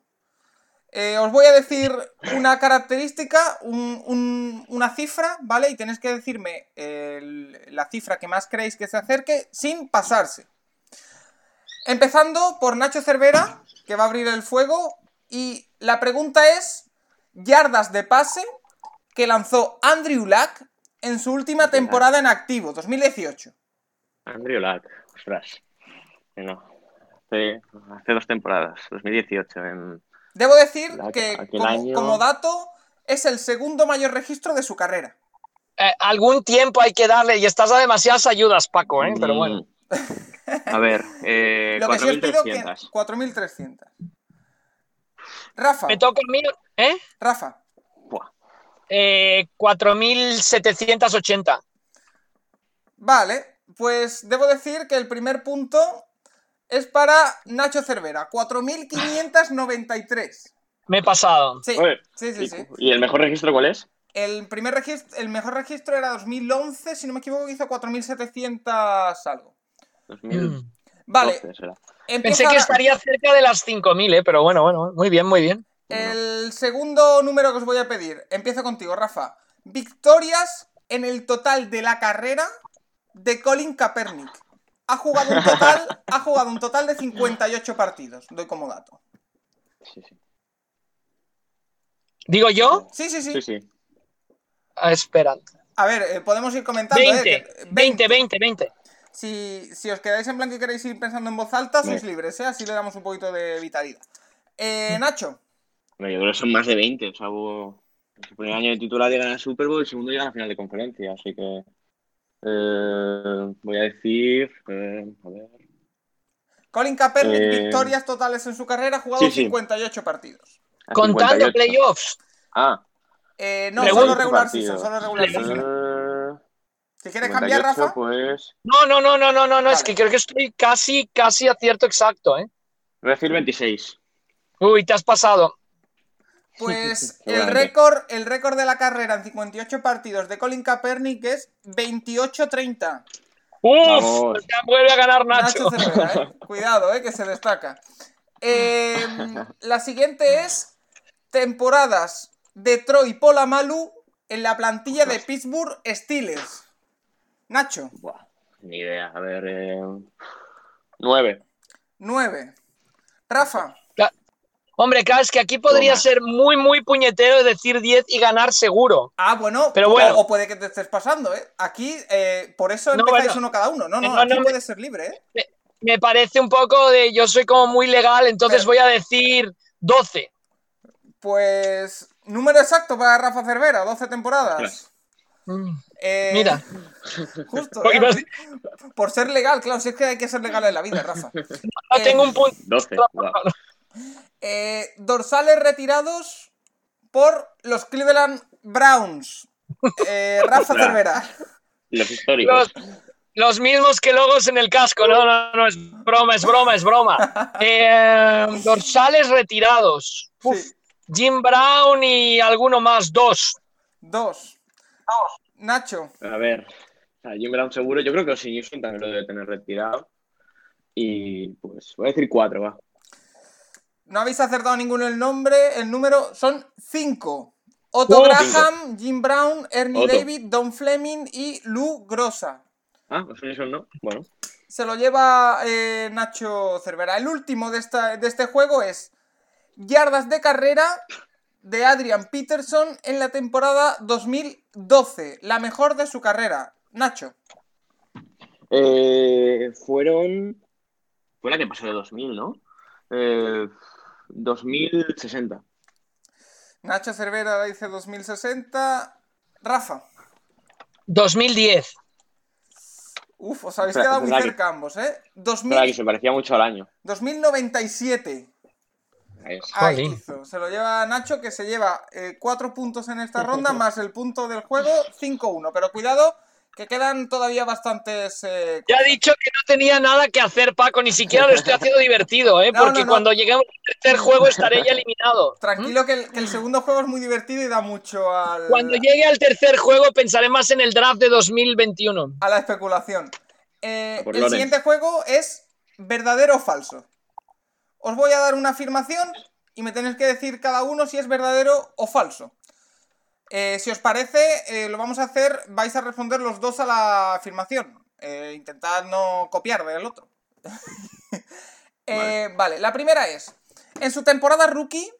Eh, os voy a decir una característica, un- un- una cifra, ¿vale? Y tenéis que decirme el- la cifra que más creéis que se acerque sin pasarse. Empezando por Nacho Cervera, que va a abrir el fuego. Y la pregunta es: yardas de pase que lanzó Andrew Luck en su última temporada en activo, 2018. Andrew Luck, ostras. Que no. Hace, hace dos temporadas, 2018. En... Debo decir La- que, como, año- como dato, es el segundo mayor registro de su carrera. Eh, algún tiempo hay que darle y estás a demasiadas ayudas, Paco, ¿eh? Pero bueno. Mm. A ver, eh, Lo que sí os pido que 4.300. 4.300. Rafa, Me toca a mí, ¿eh? Rafa. Eh, 4.780. vale, pues debo decir que el primer punto es para Nacho Cervera, 4.593. Me he pasado. Sí, Oye, sí, sí, ¿y- sí. ¿Y el mejor registro cuál es? El, primer registro, el mejor registro era 2011, si no me equivoco, hizo 4.700 algo. 2012 Vale, será. Pensé que estaría cerca de las 5.000, ¿eh? Pero bueno, bueno, muy bien, muy bien. el segundo número que os voy a pedir. Empiezo contigo, Rafa. Victorias en el total de la carrera de Colin Kaepernick. Ha jugado un total, ha jugado un total de 58 partidos, doy como dato. Sí, sí. ¿Digo yo? Sí, sí, sí. Sí, sí. Ah, espera. A ver, eh, podemos ir comentando. ¿eh? 20, Que- 20, 20, 20. Si, si os quedáis en blanco y queréis ir pensando en voz alta, sois libres, ¿eh? Así le damos un poquito de vitalidad. Eh, Nacho, Bueno, yo creo que son más de 20. O sea, hubo. El primer año de titular llega a la Super Bowl, el segundo llega a la final de conferencia. Así que. Eh, voy a decir. eh, a ver. Colin Kaepernick, Eh, victorias totales en su carrera, ha jugado sí, sí. 58 partidos. a Contando 58. playoffs. Ah. Eh, no, solo regular Partido. season, solo regular season. Si quieres cambiar, 58, Rafa, Pues. No, no, no, no, no, no, no, es que creo que estoy casi, casi acierto exacto, ¿eh? Voy a decir 26. Uy, te has pasado. Pues el récord, el récord de la carrera en 58 partidos de Colin Kaepernick es 28-30. Uf, ya vuelve a ganar Nacho. Nacho Cervera, ¿eh? Cuidado, ¿eh? Que se destaca. Eh, la siguiente es temporadas de Troy Polamalu en la plantilla de Pittsburgh Steelers. Nacho, Buah, ni idea. A ver. Eh, 9. 9. Rafa, Hombre, claro, es que aquí podría Toma. ser muy, muy puñetero decir 10 y ganar seguro. Ah, bueno, Pero bueno. O, o puede que te estés pasando, ¿eh? Aquí, eh, por eso No, empezáis bueno. uno cada uno. No, no, No, aquí no me- puede ser libre, ¿eh? Me parece un poco de. Yo soy como muy legal, entonces Pero- voy a decir 12. Pues, número exacto para Rafa Cervera, 12 temporadas. Mm, Eh, Mira, Justo, ¿eh? Por ser legal, claro, si es que hay que ser legal en la vida, Rafa. no tengo un punto. 12. Buah. Eh, dorsales retirados por los Cleveland Browns. Eh, Rafa. Cervera. Los históricos. Los, los mismos que logos en el casco. No, no, no, es broma, es broma, es broma. Eh, dorsales retirados. Sí, Jim Brown y alguno más, dos. dos. Nacho, A ver. Jim Brown seguro. Yo creo que Osi Newsom también lo debe tener retirado. Y pues voy a decir 4, va. No habéis acertado ninguno el nombre, el número son cinco. Otto Graham, Jim Brown, Ernie Otto. David, Don Fleming y Lou Grossa. Ah, Osi Newsom no. Bueno. Se lo lleva eh, Nacho Cervera. El último de, esta, de este juego es yardas de carrera de Adrian Peterson en la temporada 2012. La mejor de su carrera. Nacho. Eh, fueron. Fue la que pasó de 2000, ¿no? Eh, 2060. Nacho Cervera dice 2060. Rafa. 2010. Uf, os habéis quedado muy que- cerca ambos, ¿eh? Verdad que 2000, se parecía mucho al año. 2097. Ahí hizo. Se lo lleva Nacho, que se lleva 4 puntos en esta ronda, más el punto del juego, 5-1. Pero cuidado, que quedan todavía bastantes. eh, Ya he dicho que no tenía nada que hacer, Paco, ni siquiera lo estoy haciendo divertido, ¿eh? No, porque no, no. cuando lleguemos al tercer juego estaré ya eliminado. Tranquilo que el, que el segundo juego es muy divertido y da mucho al, Cuando llegue al tercer juego pensaré más en el draft de 2021. a la especulación. Eh, el siguiente juego es verdadero o falso. Os voy a dar una afirmación y me tenéis que decir cada uno si es verdadero o falso. Eh, si os parece, eh, lo vamos a hacer, vais a responder los dos a la afirmación. Eh, intentad no copiar del otro. Eh, vale, la primera es, en su temporada rookie,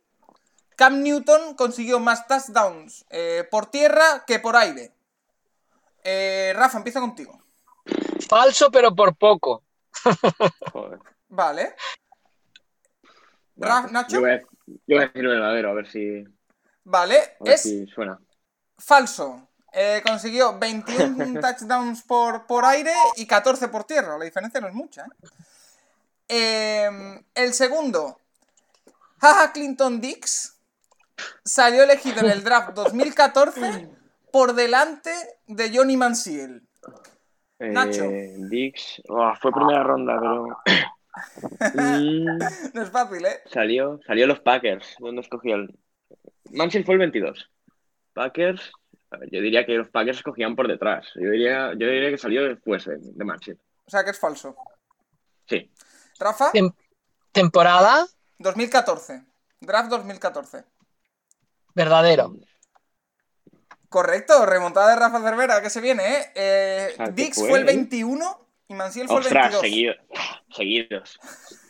Cam Newton consiguió más touchdowns eh, por tierra que por aire. Eh, Rafa, empieza contigo. Falso, pero por poco. Joder. Vale. Bueno, Raf, pues Nacho. Yo voy, a, yo voy a decir verdadero, a ver si, Vale, es si suena. falso. Eh, consiguió 21 touchdowns por, por aire y 14 por tierra. La diferencia no es mucha. ¿eh? Eh, el segundo, Jaja Clinton Dix, salió elegido en el draft 2014 por delante de Johnny Manziel. Nacho. Eh, Dix. oh, fue primera ronda, pero. Mm, No es fácil, ¿eh? salió, salió los Packers. ¿Dónde escogió el.? Mansell fue el 22. Packers. a ver, yo diría que los Packers escogían por detrás. Yo diría, yo diría que salió después de, de Mansell. O sea que es falso. Sí. Rafa, Tem- ¿Temporada? 2014. Draft 2014. Verdadero. Correcto, remontada de Rafa Cervera, que se viene, ¿eh? eh O sea, ¿qué Dix fue, fue el eh? 21 y Mansiel fue el Ostras, 22. seguido, seguidos.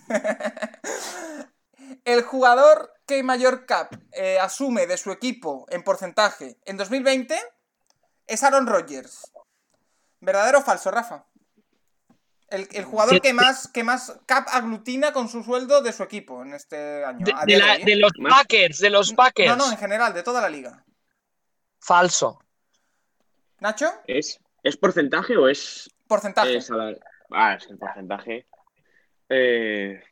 El jugador que mayor cap eh, asume de su equipo en porcentaje en 2020 es Aaron Rodgers. ¿Verdadero o falso, Rafa? El, el jugador Sí. que más, que más cap aglutina con su sueldo de su equipo en este año. De, la- ¿eh? de los Packers, de los Packers. No, no, en general, de toda la liga. Falso. ¿Nacho? ¿Es, ¿Es porcentaje o es Porcentaje. Ah, es el porcentaje. Eh,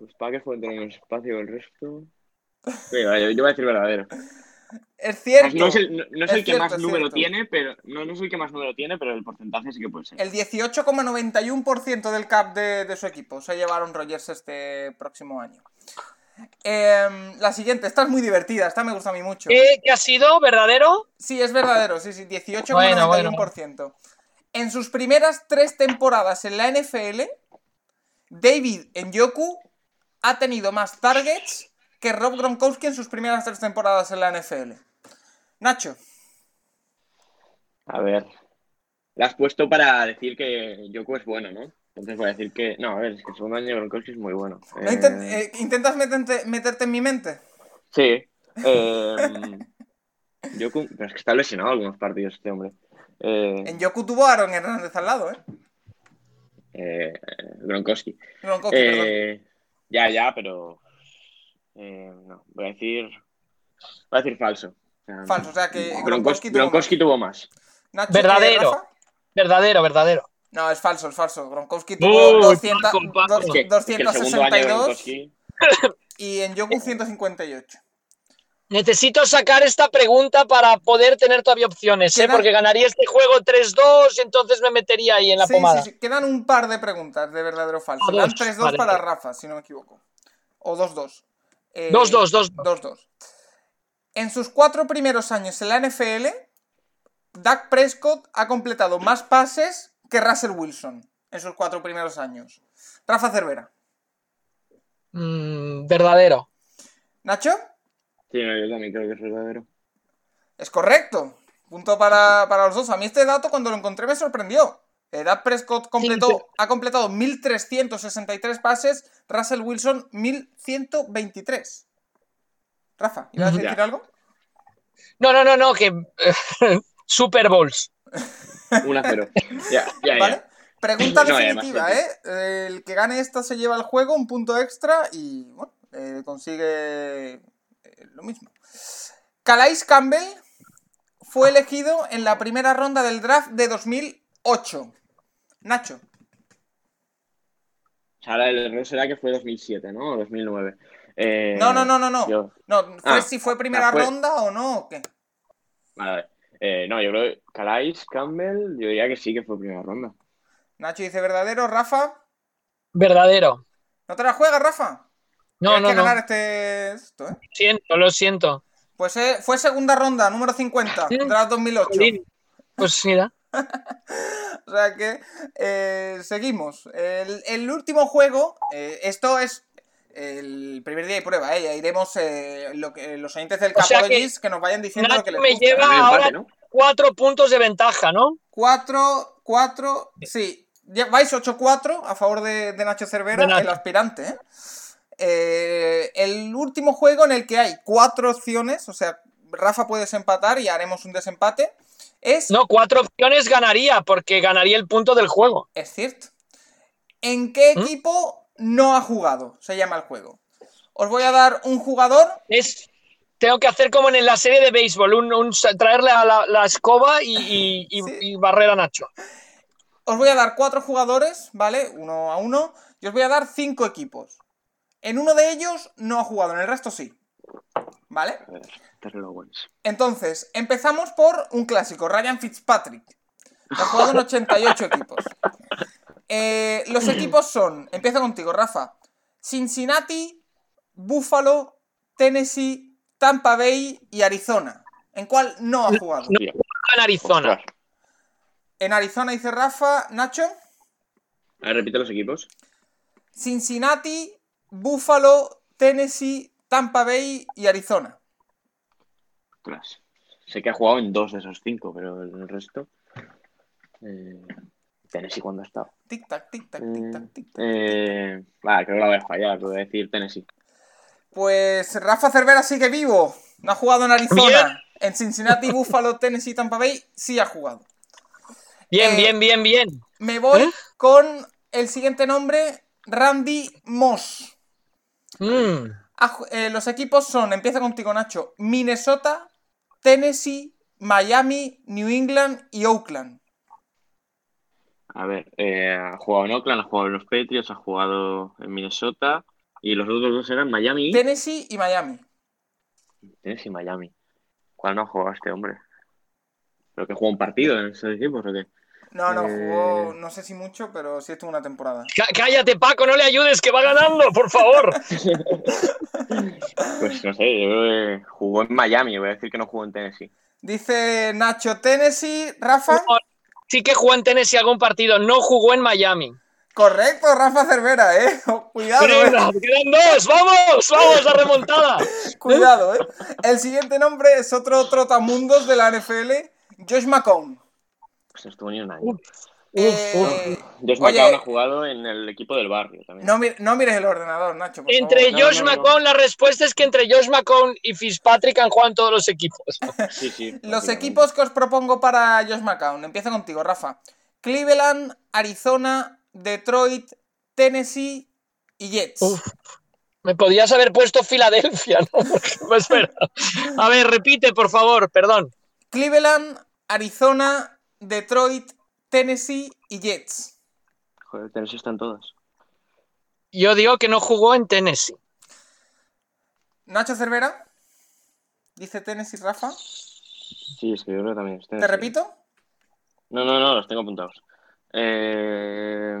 los Packers pueden tener menos espacio que el resto. Sí, vale, yo voy a decir verdadero. Es cierto. No es el, no- no es Es el que cierto, más número cierto. tiene, pero no, no es el que más número tiene, pero el porcentaje sí que puede ser. El 18,91% del cap de, de su equipo se llevaron Rogers este próximo año. Em, la siguiente, esta es muy divertida, esta me gusta a mí mucho. ¿Qué, qué ha sido? ¿Verdadero? Sí, es verdadero, sí, sí, 18,91%. En sus primeras tres temporadas en la NFL, David Njoku ha tenido más targets que Rob Gronkowski en sus primeras tres temporadas en la NFL. Nacho, A ver. La has puesto para decir que Yoko es bueno, ¿no? Entonces voy a decir que. No, a ver, es que el segundo año de Gronkowski es muy bueno. ¿no Eh, eh, ¿intentas meterte, meterte en mi mente? Sí. Eh, pero es que está lesionado algunos partidos este hombre. Eh, Njoku tuvo a Aaron Hernández al lado, ¿eh? eh, Gronkowski. Gronkowski, perdón. Ya, ya, pero. Eh, no, voy a decir. Voy a decir falso. Falso, o sea que Gronkowski, Gronkowski tuvo más. Nacho, Verdadero. Verdadero, verdadero. No, es falso, es falso. Gronkowski tuvo Uy, 200, Paco, Paco. dos- Es que, es que el segundo año de 262 Gronkowski. y en Yoku 158. Necesito sacar esta pregunta para poder tener todavía opciones, ¿eh? Porque ganaría este juego 3-2, entonces me metería ahí en la Sí, pomada. sí, sí. Quedan un par de preguntas de verdadero o falso. Ah, Quedan dos, 3-2 vale. para Rafa, si no me equivoco. O 2-2. Eh, 2-2, 2-2. 2-2. En sus cuatro primeros años en la NFL, Dak Prescott ha completado más pases que Russell Wilson en sus cuatro primeros años. Rafa Cervera. Mm, verdadero. ¿Nacho? Sí, no, yo también creo que es verdadero. Es correcto. Punto para, para los dos. A mí este dato cuando lo encontré me sorprendió. Eh, Dak Prescott completó, Sí, sí. ha completado 1.363 pases, Russell Wilson 1.123. Rafa, ¿ibas a decir Ya. algo? No, no, no, no, que. Super Bowls. 1-0. ya, ya, ya. ¿Vale? Pregunta No, definitiva, ¿eh? El que gane esta se lleva el juego, un punto extra y, bueno, eh, consigue eh, lo mismo. Calais Campbell fue elegido en la primera ronda del draft de 2008. Nacho. O sea, ahora el error será que fue 2007, ¿no? O 2009. Eh, No, no, no, no, no. yo- No, fue Ah, si fue primera ah, fue- ronda o no, o qué. Vale. Eh, no, yo creo que Calais, Campbell, yo diría que sí que fue primera ronda. Nacho dice verdadero, Rafa. Verdadero. ¿No te la juegas, Rafa? No, no, que no. ganar este esto, ¿eh? Siento, lo siento. Pues eh, fue segunda ronda, número 50, Sí. draft 2008. Jolín. Pues mira. O sea que eh, seguimos. El, el último juego, eh, esto es el primer día de prueba, ¿eh? Ya iremos eh, lo que, los oyentes del O sea Capologis que, nos vayan diciendo lo que les me gusta. lleva- ahora- empate, ¿no? Cuatro puntos de ventaja, ¿no? 4, 4, sí. Ya vais 8-4 a favor de, de Nacho Cervera, De Nacho. el aspirante. ¿eh? Eh, el último juego en el que hay cuatro opciones, o sea, Rafa puedes empatar y haremos un desempate, es No, cuatro opciones ganaría, porque ganaría el punto del juego. Es cierto. ¿En qué ¿Mm? equipo no ha jugado? Se llama el juego. Os voy a dar un jugador. Es. Tengo que hacer como en la serie de béisbol, un, un- traerle a la, la escoba y, y- y- Sí. y barrer a Nacho. Os voy a dar cuatro jugadores, ¿vale? Uno a uno. Y os voy a dar cinco equipos. En uno de ellos no ha jugado, en el resto sí. ¿Vale? Owens. Entonces, empezamos por un clásico, Ryan Fitzpatrick. Ha jugado en 88 equipos. Eh, los equipos son, empiezo contigo, Rafa. Cincinnati, Buffalo, Tennessee, Tampa Bay y Arizona. ¿En cuál no ha jugado? No. En Arizona. En Arizona dice Rafa, Nacho. A ver, repite los equipos. Cincinnati, Buffalo, Tennessee, Tampa Bay y Arizona. Ostras. Sé que ha jugado en dos de esos cinco, pero el resto. Eh, Tennessee cuando ha estado. Tic tac, tic tac, tic tac, tic tac. eh, vale, creo que la voy a fallar, voy a decir Tennessee. Pues Rafa Cervera sigue vivo. No ha jugado en Arizona. Bien. En Cincinnati, Buffalo, Tennessee, Tampa Bay sí ha jugado. Bien, Eh, bien, bien, bien. Me voy ¿Eh? con el siguiente nombre, Randy Moss. Mm. Eh, los equipos son, empieza contigo Nacho, Minnesota, Tennessee, Miami, New England y Oakland. A ver, eh, ha jugado en Oakland, ha jugado en los Patriots, ha jugado en Minnesota y los otros dos eran Miami. Tennessee y Miami. Tennessee y Miami. ¿Cuál no ha jugado este hombre? ¿Pero que jugó un partido en esos equipos o qué? No, no, Eh. jugó, no sé si mucho, pero sí estuvo una temporada. Cá- Cállate, Paco, no le ayudes, que va ganando, por favor. Pues no sé, jugó en Miami, voy a decir que no jugó en Tennessee. Dice Nacho Tennessee, Rafa. Sí que jugó en Tennessee algún partido, no jugó en Miami. Correcto, Rafa Cervera, eh. Cuidado, eh. Quedan dos, vamos, vamos, la remontada. Cuidado, eh. El siguiente nombre es otro trotamundos de la NFL, Josh McCown. Pues no estuvo ni un año. Eh, Josh McCown ha jugado en el equipo del barrio también. no, mi- no mires el ordenador, Nacho, por Entre favor. Josh no, no. McCown, la respuesta es que entre Josh McCown y Fitzpatrick han jugado en todos los equipos. Sí, sí. Los equipos que os propongo para Josh McCown. Empieza contigo, Rafa. Cleveland, Arizona, Detroit, Tennessee y Jets. Uf. Me podías haber puesto Filadelfia, ¿no? Pues espera. A ver, repite, por favor, perdón. Cleveland, Arizona, Detroit, Tennessee y Jets. Joder, Tennessee están todas. Yo digo que no jugó en Tennessee. Nacho Cervera. Dice Tennessee, Rafa. Sí, es que yo creo que también es ¿Te repito? No, no, no, los tengo apuntados. Eh...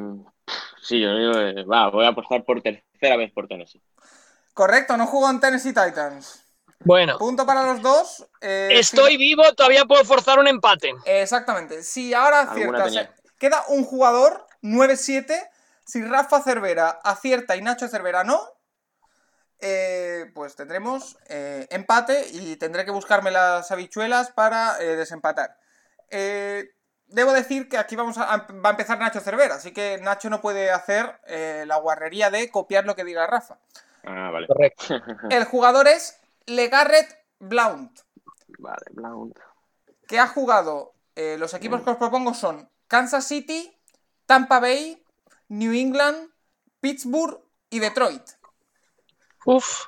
Sí, yo digo, que- va, voy a apostar por tercera vez por Tennessee. Correcto, no jugó en Tennessee Titans. Bueno, Punto para los dos. eh, estoy si- vivo, todavía puedo forzar un empate. Exactamente. Si ahora aciertas. eh, Queda un jugador, 9-7. Si Rafa Cervera acierta y Nacho Cervera no, eh, pues tendremos eh, empate y tendré que buscarme las habichuelas para eh, desempatar. Eh, debo decir que aquí vamos a, a- va a empezar Nacho Cervera, así que Nacho no puede hacer eh, la guarrería de copiar lo que diga Rafa. Ah, vale. Correcto. El jugador es Legarrette Blount. Vale, Blount. que ha jugado, eh, los equipos que os propongo son Kansas City, Tampa Bay, New England, Pittsburgh y Detroit. Uf,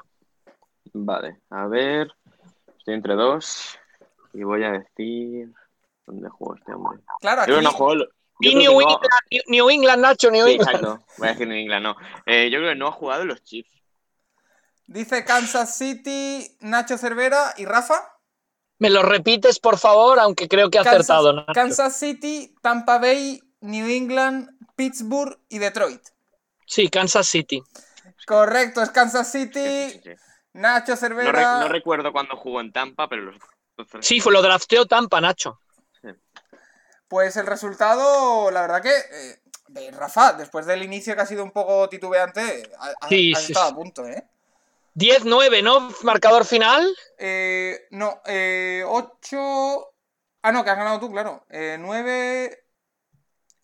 Vale, a ver. Estoy entre dos. Y voy a decir. ¿Dónde jugó este hombre? Claro, Yo creo aquí que no jugó. Yo y New no- England, New- New England, Nacho, New Sí, England. exacto. Voy a decir New England, no. Eh, yo creo que no ha jugado en los Chiefs. Dice Kansas City, Nacho Cervera y Rafa. Me lo repites, por favor, aunque creo que ha Kansas, acertado. Nacho. Kansas City, Tampa Bay, New England, Pittsburgh y Detroit. Sí, Kansas City. Correcto, es Kansas City, sí, sí. Nacho No, re- Cervera. no recuerdo cuándo jugó en Tampa, pero Sí, fue lo drafteó Tampa, Nacho. Pues el resultado, la verdad que, eh, de Rafa, después del inicio que ha sido un poco titubeante, ha, ha- Sí, has sí, estado sí. a punto, ¿eh? 10-9, ¿no? Marcador final. Eh, no, eh, 8. Ah, no, que has ganado tú, claro. Eh, 9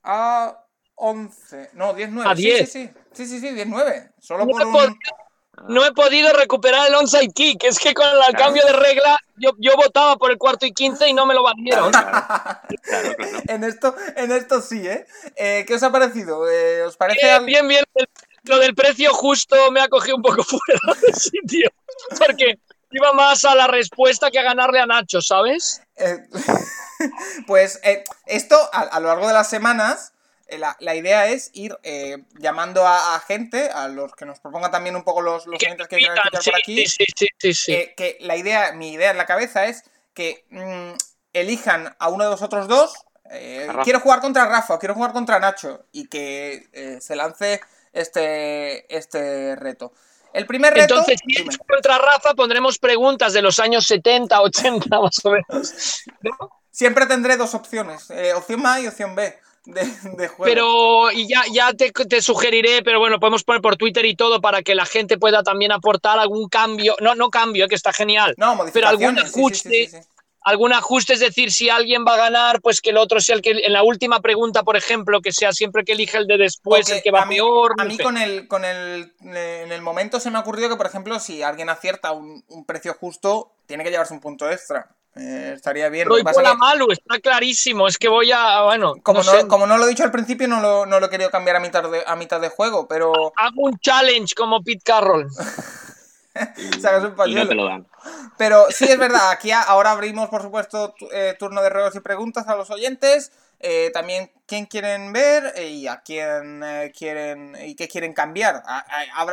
a 11. No, 10-9. A sí, 10. Sí, sí, sí, sí, sí, 10-9. Solo No por he un. podido- No he podido recuperar el onside kick. Es que con el cambio de regla yo, yo votaba por el cuarto y quince y no me lo bandieron. Claro, claro, claro. En esto, en esto sí, ¿eh? Eh, ¿Qué os ha parecido? Eh, ¿Os parece Bien, al- bien, bien. Lo del precio justo me ha cogido un poco fuera de sitio. Porque iba más a la respuesta que a ganarle a Nacho, ¿sabes? Eh, pues eh, esto a, a lo largo de las semanas, eh, la, la idea es ir eh, llamando a, a gente, a los que nos propongan también un poco los, los Que que quieran escuchar sí, por aquí. sí, sí, sí, sí. eh, que la idea, mi idea en la cabeza es que mm, elijan a uno de vosotros dos. eh, A Rafa. quiero jugar contra Rafa o quiero jugar contra Nacho. Y que eh, se lance este, este reto. El primer reto. Entonces, si es contra Rafa, pondremos preguntas de los años 70, 80, más o menos. ¿no? Siempre tendré dos opciones: eh, opción A y opción B de, de juego. Pero, y ya, ya te, te sugeriré, pero bueno, podemos poner por Twitter y todo para que la gente pueda también aportar algún cambio. No, no cambio, que está genial. no, pero algún sí, ajuste. sí, sí. Algún ajuste, es decir, si alguien va a ganar, pues que el otro sea el que en la última pregunta, por ejemplo, que sea siempre que elige el de después, el que va peor. A mí con el, con el, en el momento se me ha ocurrido que, por ejemplo, si alguien acierta un, un precio justo, tiene que llevarse un punto extra. Eh, estaría bien. Pero por la Malu, está clarísimo. Es que voy a. Bueno. Como no, como no lo he dicho al principio, no lo, no lo he querido cambiar a mitad, de, a mitad de juego, pero. Hago un challenge como Pete Carroll. Sacas un y no te lo dan. Pero sí es verdad, aquí ahora abrimos, por supuesto, eh, turno de ruegos y preguntas a los oyentes. Eh, también quién quieren ver y a quién quieren y qué quieren cambiar.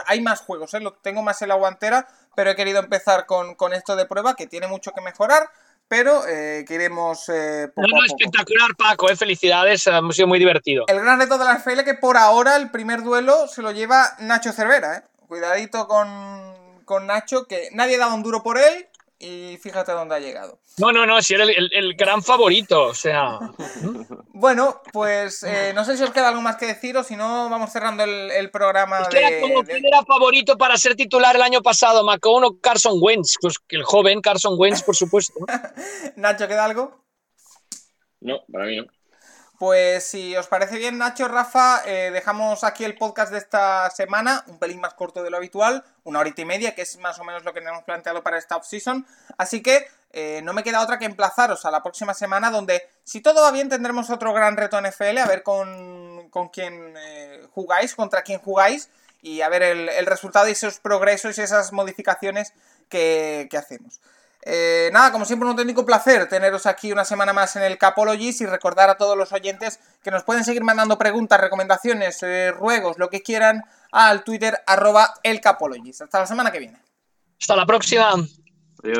Hay más juegos, ¿eh? lo tengo más en la guantera, pero he querido empezar con, con esto de prueba que tiene mucho que mejorar pero eh, queremos... Eh, no, no, espectacular, Paco, eh, felicidades, ha sido muy divertido. El gran reto de la FL que por ahora el primer duelo se lo lleva Nacho Cervera, ¿eh? Cuidadito con, con Nacho, que nadie ha dado un duro por él y fíjate dónde ha llegado. No, no, no, si era el, gran favorito, o sea. bueno, pues eh, no sé si os queda algo más que decir o si no, vamos cerrando el, programa. de, era como quién era favorito para ser titular el año pasado, ¿Macón o Carson Wentz? Pues el joven Carson Wentz, por supuesto. Nacho, ¿queda algo? No, para mí no. Pues si os parece bien, Nacho, Rafa, eh, dejamos aquí el podcast de esta semana, un pelín más corto de lo habitual, una horita y media, que es más o menos lo que nos hemos planteado para esta off-season. Así que eh, no me queda otra que emplazaros a la próxima semana, donde si todo va bien tendremos otro gran reto NFL, a ver con, con quién eh, jugáis, contra quién jugáis, y a ver el, resultado y esos progresos y esas modificaciones que hacemos. Eh, nada, como siempre, un auténtico placer teneros aquí una semana más en el Capologist y recordar a todos los oyentes que nos pueden seguir mandando preguntas, recomendaciones, eh, ruegos, lo que quieran al Twitter arroba el Capologist. Hasta la semana que viene. Hasta la próxima. Adiós.